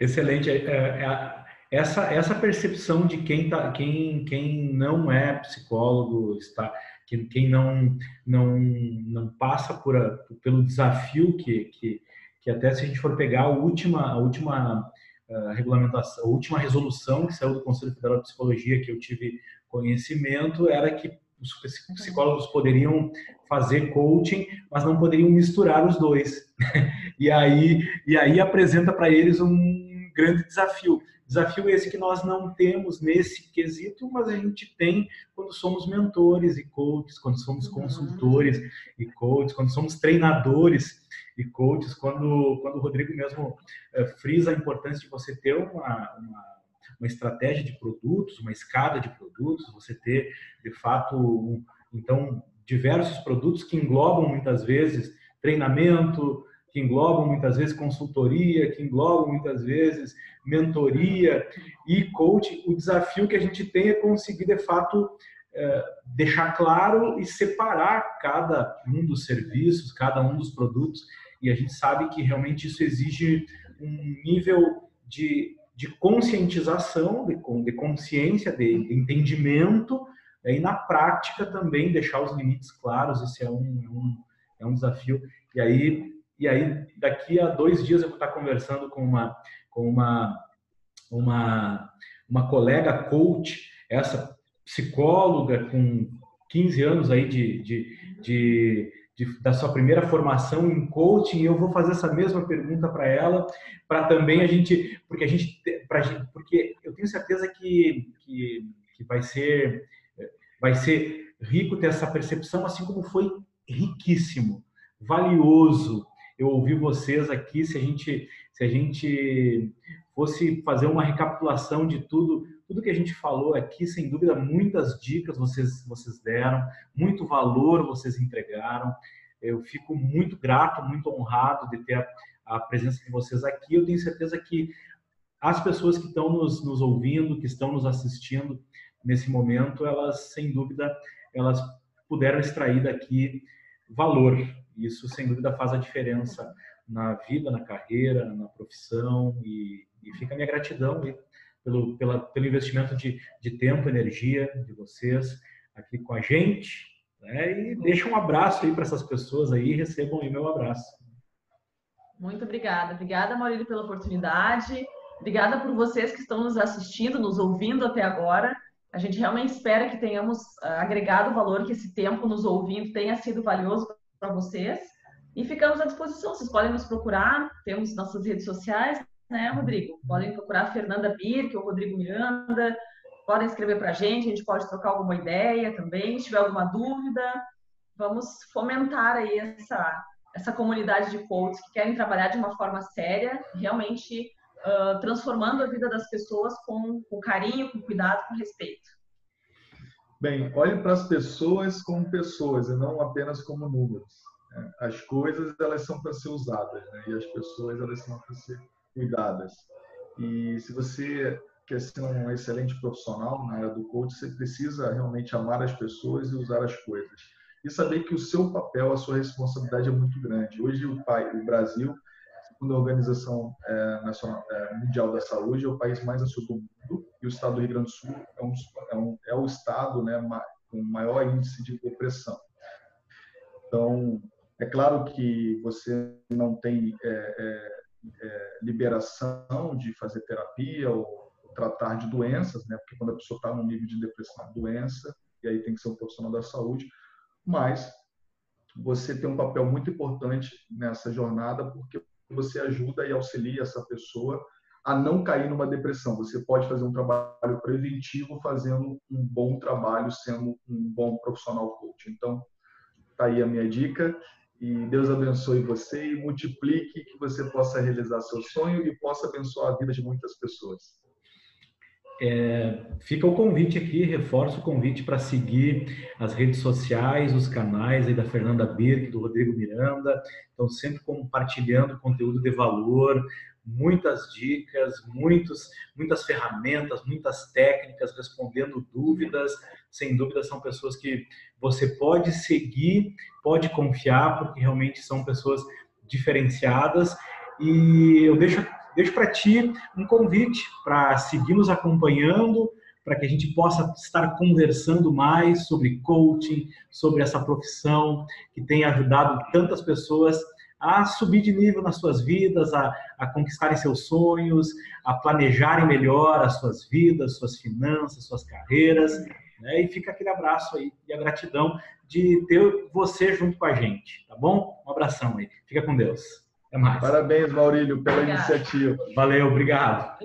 excelente. É, é, essa, essa percepção de quem, tá, quem, quem não é psicólogo, está, quem, quem não, não, não passa por a, pelo desafio que, que, que até se a gente for pegar a última, a última a regulamentação, a última resolução que saiu do Conselho Federal de Psicologia que eu tive conhecimento era que os psicólogos poderiam fazer coaching, mas não poderiam misturar os dois. e aí, e aí apresenta para eles um grande desafio. Desafio esse que nós não temos nesse quesito, mas a gente tem quando somos mentores e coaches, quando somos uhum. consultores e coaches, quando somos treinadores e coaches, quando, quando o Rodrigo mesmo é, frisa a importância de você ter uma, uma, uma, estratégia de produtos, uma escada de produtos, você ter, de fato, um, então, diversos produtos que englobam muitas vezes treinamento, que englobam muitas vezes consultoria, que englobam muitas vezes mentoria e coaching. O desafio que a gente tem é conseguir, de fato, é, deixar claro e separar cada um dos serviços, cada um dos produtos e a gente sabe que realmente isso exige um nível de, de conscientização, de, de consciência, de, de entendimento e na prática também deixar os limites claros. Esse é um, um, é um desafio. E aí, e aí daqui a dois dias eu vou estar conversando com uma com uma uma, uma colega coach, essa psicóloga com 15 anos aí de, de, de de, da sua primeira formação em coaching, eu vou fazer essa mesma pergunta para ela, para também a gente, porque a gente, pra, porque eu tenho certeza que, que, que vai ser vai ser rico ter essa percepção, assim como foi riquíssimo, valioso. Eu ouvi vocês aqui, se a gente se a gente fosse fazer uma recapitulação de tudo, tudo que a gente falou aqui, sem dúvida, muitas dicas vocês, vocês deram, muito valor vocês entregaram. Eu fico muito grato, muito honrado de ter a, a presença de vocês aqui. Eu tenho certeza que as pessoas que estão nos, nos ouvindo, que estão nos assistindo nesse momento, elas, sem dúvida, elas puderam extrair daqui valor. Isso, sem dúvida, faz a diferença na vida, na carreira, na profissão e, e fica a minha gratidão pelo, pela, pelo investimento de, de tempo, energia de vocês aqui com a gente. Né? E deixa um abraço aí para essas pessoas aí, recebam aí meu abraço. Muito obrigada. Obrigada, Maurílio, pela oportunidade. Obrigada por vocês que estão nos assistindo, nos ouvindo até agora. A gente realmente espera que tenhamos ah, agregado valor, que esse tempo nos ouvindo tenha sido valioso para vocês. E ficamos à disposição. Vocês podem nos procurar, temos nossas redes sociais, né, Rodrigo? Podem procurar Fernanda Birk ou Rodrigo Miranda. Podem escrever para a gente, a gente pode trocar alguma ideia também. Se tiver alguma dúvida, vamos fomentar aí essa, essa comunidade de coaches que querem trabalhar de uma forma séria, realmente uh, transformando a vida das pessoas com, com carinho, com cuidado, com respeito. Bem, olhe para as pessoas como pessoas e não apenas como números. Né? As coisas elas são para ser usadas né? e as pessoas elas são para ser cuidadas. E se você quer ser um excelente profissional na área do coach, você precisa realmente amar as pessoas e usar as coisas. E saber que o seu papel, a sua responsabilidade é muito grande. Hoje o, pai, o Brasil segundo a Organização é, Nacional, é, Mundial da Saúde, é o país mais ansioso do mundo e o estado do Rio Grande do Sul é, um, é, um, é o estado né, com maior índice de depressão. Então, é claro que você não tem é, é, é, liberação de fazer terapia ou tratar de doenças, né? Porque quando a pessoa está no nível de depressão, é doença, e aí tem que ser um profissional da saúde. Mas você tem um papel muito importante nessa jornada, porque você ajuda e auxilia essa pessoa a não cair numa depressão. Você pode fazer um trabalho preventivo fazendo um bom trabalho, sendo um bom profissional coach. Então, tá aí a minha dica e Deus abençoe você e multiplique que você possa realizar seu sonho e possa abençoar a vida de muitas pessoas. É, fica o convite aqui, reforço o convite para seguir as redes sociais, os canais aí da Fernanda Birk, do Rodrigo Miranda. Estão sempre compartilhando conteúdo de valor, muitas dicas, muitos, muitas ferramentas, muitas técnicas, respondendo dúvidas. Sem dúvida, são pessoas que você pode seguir, pode confiar, porque realmente são pessoas diferenciadas. E eu deixo deixo para ti um convite para seguir nos acompanhando, para que a gente possa estar conversando mais sobre coaching, sobre essa profissão que tem ajudado tantas pessoas a subir de nível nas suas vidas, a, a conquistarem seus sonhos, a planejarem melhor as suas vidas, suas finanças, suas carreiras. Né? E fica aquele abraço aí e a gratidão de ter você junto com a gente, tá bom? Um abração aí. Fica com Deus. Até mais. Parabéns, Maurílio, pela Obrigado. iniciativa. Valeu, obrigado.